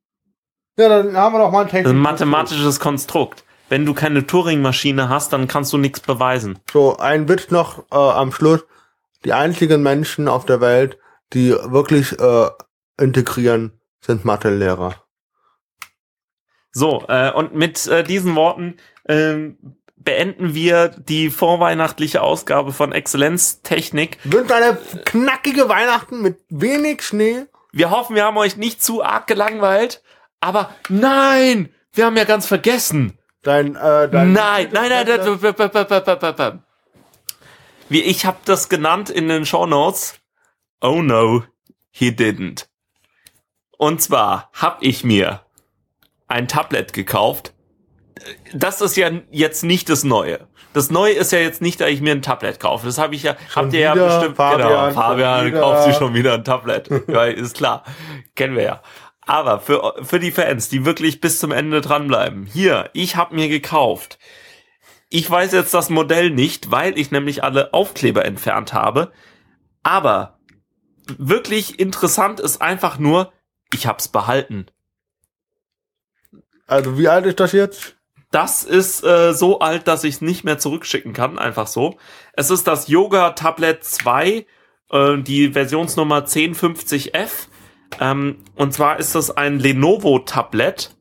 Ja, dann haben wir doch mal ein technisches. ein mathematisches Konstrukt. Wenn du keine Turing-Maschine hast, dann kannst du nichts beweisen. So, ein Witz noch äh, am Schluss. Die einzigen Menschen auf der Welt, die wirklich äh, integrieren, sind Mathelehrer. So, äh, und mit äh, diesen Worten ähm, beenden wir die vorweihnachtliche Ausgabe von Exzellenztechnik. Wünscht eine knackige Weihnachten mit wenig Schnee. Wir hoffen, wir haben euch nicht zu arg gelangweilt, aber nein, wir haben ja ganz vergessen. Dein, äh, dein Nein, nein, nein, nein, b- b- b- b- b- b- b- Wie ich habe das genannt in den Show Notes. Oh no, he didn't. Und zwar habe ich mir ein Tablet gekauft. Das ist ja jetzt nicht das Neue. Das Neue ist ja jetzt nicht, dass ich mir ein Tablet kaufe. Das habe ich ja, habt ihr ja bestimmt. Fabian, genau, schon Fabian kauft sich schon wieder ein Tablet. ja, ist klar. Kennen wir ja. Aber für, für die Fans, die wirklich bis zum Ende dranbleiben. Hier, ich habe mir gekauft. Ich weiß jetzt das Modell nicht, weil ich nämlich alle Aufkleber entfernt habe. Aber wirklich interessant ist einfach nur, ich hab's behalten. Also wie alt ist das jetzt? Das ist äh, so alt, dass ich es nicht mehr zurückschicken kann, einfach so. Es ist das Yoga Tablet 2, äh, die Versionsnummer 1050F. Ähm, und zwar ist das ein Lenovo Tablet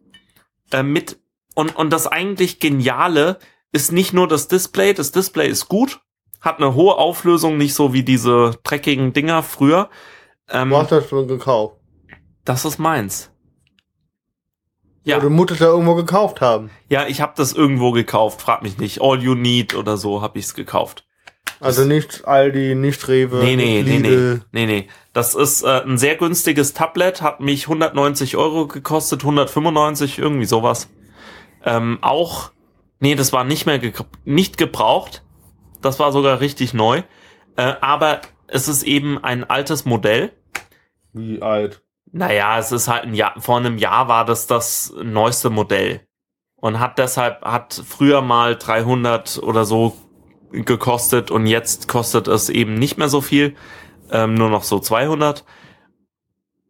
äh, mit und und das eigentlich geniale ist nicht nur das Display, das Display ist gut, hat eine hohe Auflösung, nicht so wie diese dreckigen Dinger früher. Ähm, Du hast das schon gekauft. das ist meins. Ja. Du musst es ja irgendwo gekauft haben. Ja, ich habe das irgendwo gekauft, frag mich nicht. All You Need oder so habe ich's gekauft. Also nicht Aldi, nicht Rewe, Nee, nee, nee, nee, nee, nee. Das ist äh, ein sehr günstiges Tablet, hat mich 190 Euro gekostet, 195, irgendwie sowas. Ähm, auch, nee, das war nicht mehr ge nicht gebraucht. Das war sogar richtig neu. Äh, aber es ist eben ein altes Modell. Wie alt? Naja, es ist halt ein Jahr, vor einem Jahr war das das neueste Modell. Und hat deshalb, hat früher mal 300 oder so gekostet und jetzt kostet es eben nicht mehr so viel, ähm, nur noch so 200.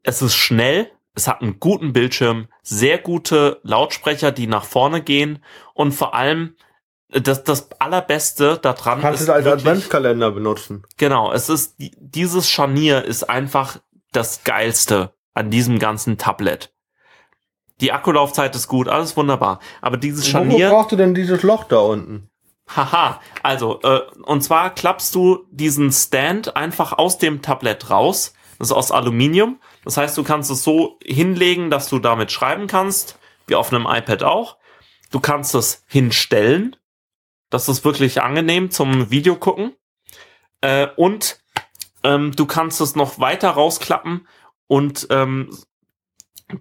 Es ist schnell, es hat einen guten Bildschirm, sehr gute Lautsprecher, die nach vorne gehen und vor allem äh, das, das allerbeste daran Kannst du ist es als wirklich- Adventskalender benutzen. Genau, es ist die- dieses Scharnier ist einfach das geilste an diesem ganzen Tablet. Die Akkulaufzeit ist gut, alles wunderbar, aber dieses Scharnier, brauchst du denn dieses Loch da unten? haha, also äh, und zwar klappst du diesen Stand einfach aus dem Tablet raus. Das ist aus Aluminium. Das heißt, du kannst es so hinlegen, dass du damit schreiben kannst, wie auf einem iPad auch. Du kannst es hinstellen. Das ist wirklich angenehm zum Video gucken. Äh, und ähm, du kannst es noch weiter rausklappen und ähm,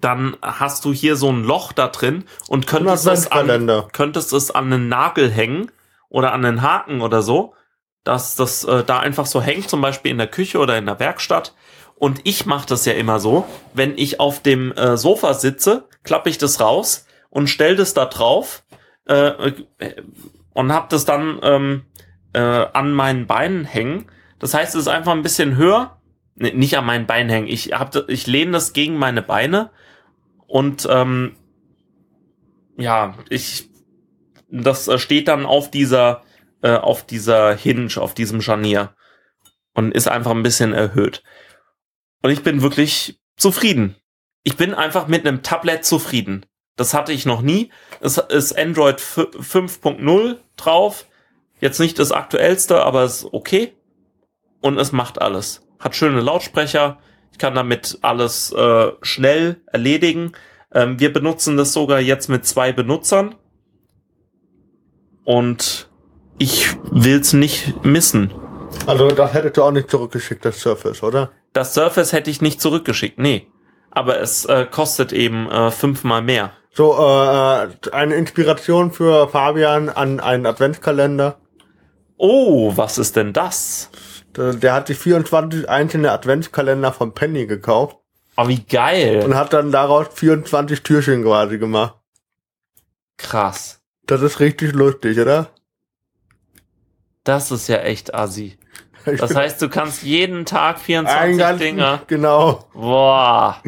dann hast du hier so ein Loch da drin und könntest es, an, könntest es an einen Nagel hängen oder an einen Haken oder so, dass das äh, da einfach so hängt, zum Beispiel in der Küche oder in der Werkstatt. Und ich mache das ja immer so, wenn ich auf dem äh, Sofa sitze, klappe ich das raus und stell das da drauf äh, äh, und hab das dann ähm, äh, an meinen Beinen hängen. Das heißt, es ist einfach ein bisschen höher, nee, nicht an meinen Beinen hängen. Ich hab, ich lehne das gegen meine Beine und ähm, ja, ich das äh, steht dann auf dieser äh, auf dieser Hinge, auf diesem Scharnier und ist einfach ein bisschen erhöht. Und ich bin wirklich zufrieden. Ich bin einfach mit einem Tablet zufrieden. Das hatte ich noch nie. Es ist Android f- 5.0 drauf. Jetzt nicht das aktuellste, aber ist okay. Und es macht alles. Hat schöne Lautsprecher. Ich kann damit alles äh, schnell erledigen. Ähm, wir benutzen das sogar jetzt mit zwei Benutzern. Und ich will's nicht missen. Also das hättest du auch nicht zurückgeschickt, das Surface, oder? Das Surface hätte ich nicht zurückgeschickt, nee. Aber es äh, kostet eben äh, fünfmal mehr. So, äh, eine Inspiration für Fabian an einen Adventskalender. Oh, was ist denn das? Der, der hat sich 24 einzelne Adventskalender von Penny gekauft Oh, wie geil. und hat dann daraus 24 Türchen quasi gemacht. Krass. Das ist richtig lustig, oder? Das ist ja echt assi. Das heißt, du kannst jeden Tag ein 24 ganzen- Dinger. Genau, Boah.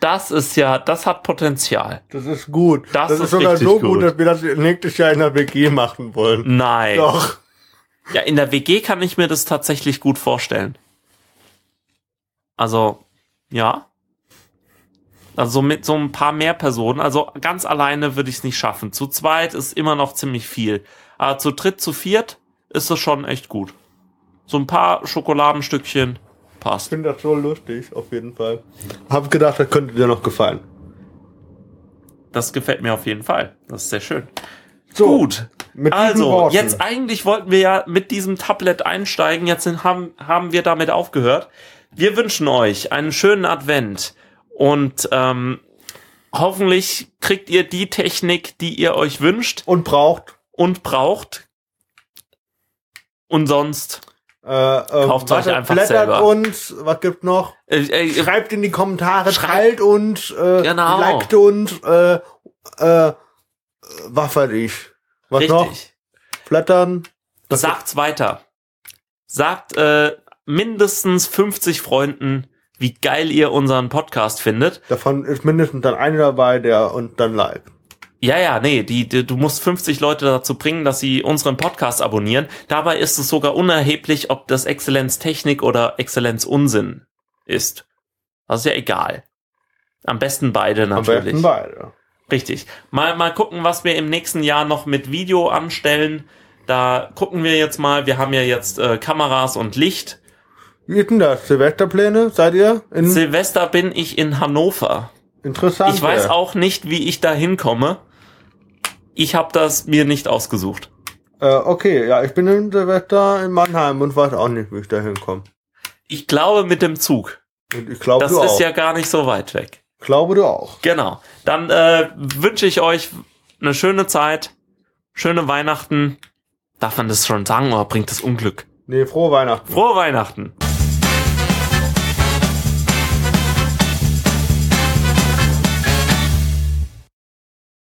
Das ist ja, das hat Potenzial. das ist gut. Das das ist ist sogar so gut, gut. dass wir das nächstes Jahr in der WG machen wollen. Nein. Doch. Ja, in der WG kann ich mir das tatsächlich gut vorstellen. Also, ja. Also mit so ein paar mehr Personen. Also ganz alleine würde ich es nicht schaffen. Zu zweit ist immer noch ziemlich viel. Aber zu dritt, zu viert ist es schon echt gut. So ein paar Schokoladenstückchen Ich passt. finde das so lustig, auf jeden Fall. Hab gedacht, das könnte dir noch gefallen. Das gefällt mir auf jeden Fall. Das ist sehr schön. So, Gut. Also, jetzt eigentlich wollten wir ja mit diesem Tablet einsteigen. Jetzt sind, haben, haben wir damit aufgehört. Wir wünschen euch einen schönen Advent und ähm, hoffentlich kriegt ihr die Technik, die ihr euch wünscht Und braucht. und braucht. Und sonst Äh, äh, Kauft euch einfach blättert selber. uns, was gibt noch? äh, äh, Schreibt in die Kommentare, teilt uns, äh, Genau. liked uns, äh, äh, was weiß ich. Was noch? richtig. Flattern. Das Sagt's weiter. Sagt äh, mindestens 50 Freunden, wie geil ihr unseren Podcast findet. Davon ist mindestens dann einer dabei, der und dann like. Ja, ja, nee, die, die, du musst 50 Leute dazu bringen, dass sie unseren Podcast abonnieren. Dabei ist es sogar unerheblich, ob das Exzellenz Technik oder Exzellenz Unsinn ist. Das ist ja egal. Am besten beide Am natürlich. besten beide. Richtig. Mal, mal gucken, was wir im nächsten Jahr noch mit Video anstellen. Da gucken wir jetzt mal. Wir haben ja jetzt äh, Kameras und Licht. Wie ist denn das? Silvesterpläne? Seid ihr? In Silvester bin ich in Hannover. interessant. Ich weiß auch nicht, wie ich da hinkomme. Ich habe das mir nicht ausgesucht. Äh, okay, ja, ich bin in Silvester in Mannheim und weiß auch nicht, wie ich da hinkomme. Ich glaube mit dem Zug. Und ich glaube, Das du ist auch. ja gar nicht so weit weg. glaube, du auch. Genau. Dann äh, wünsche ich euch eine schöne Zeit, schöne Weihnachten. Darf man das schon sagen oder bringt das Unglück? Nee, frohe Weihnachten. Frohe Weihnachten.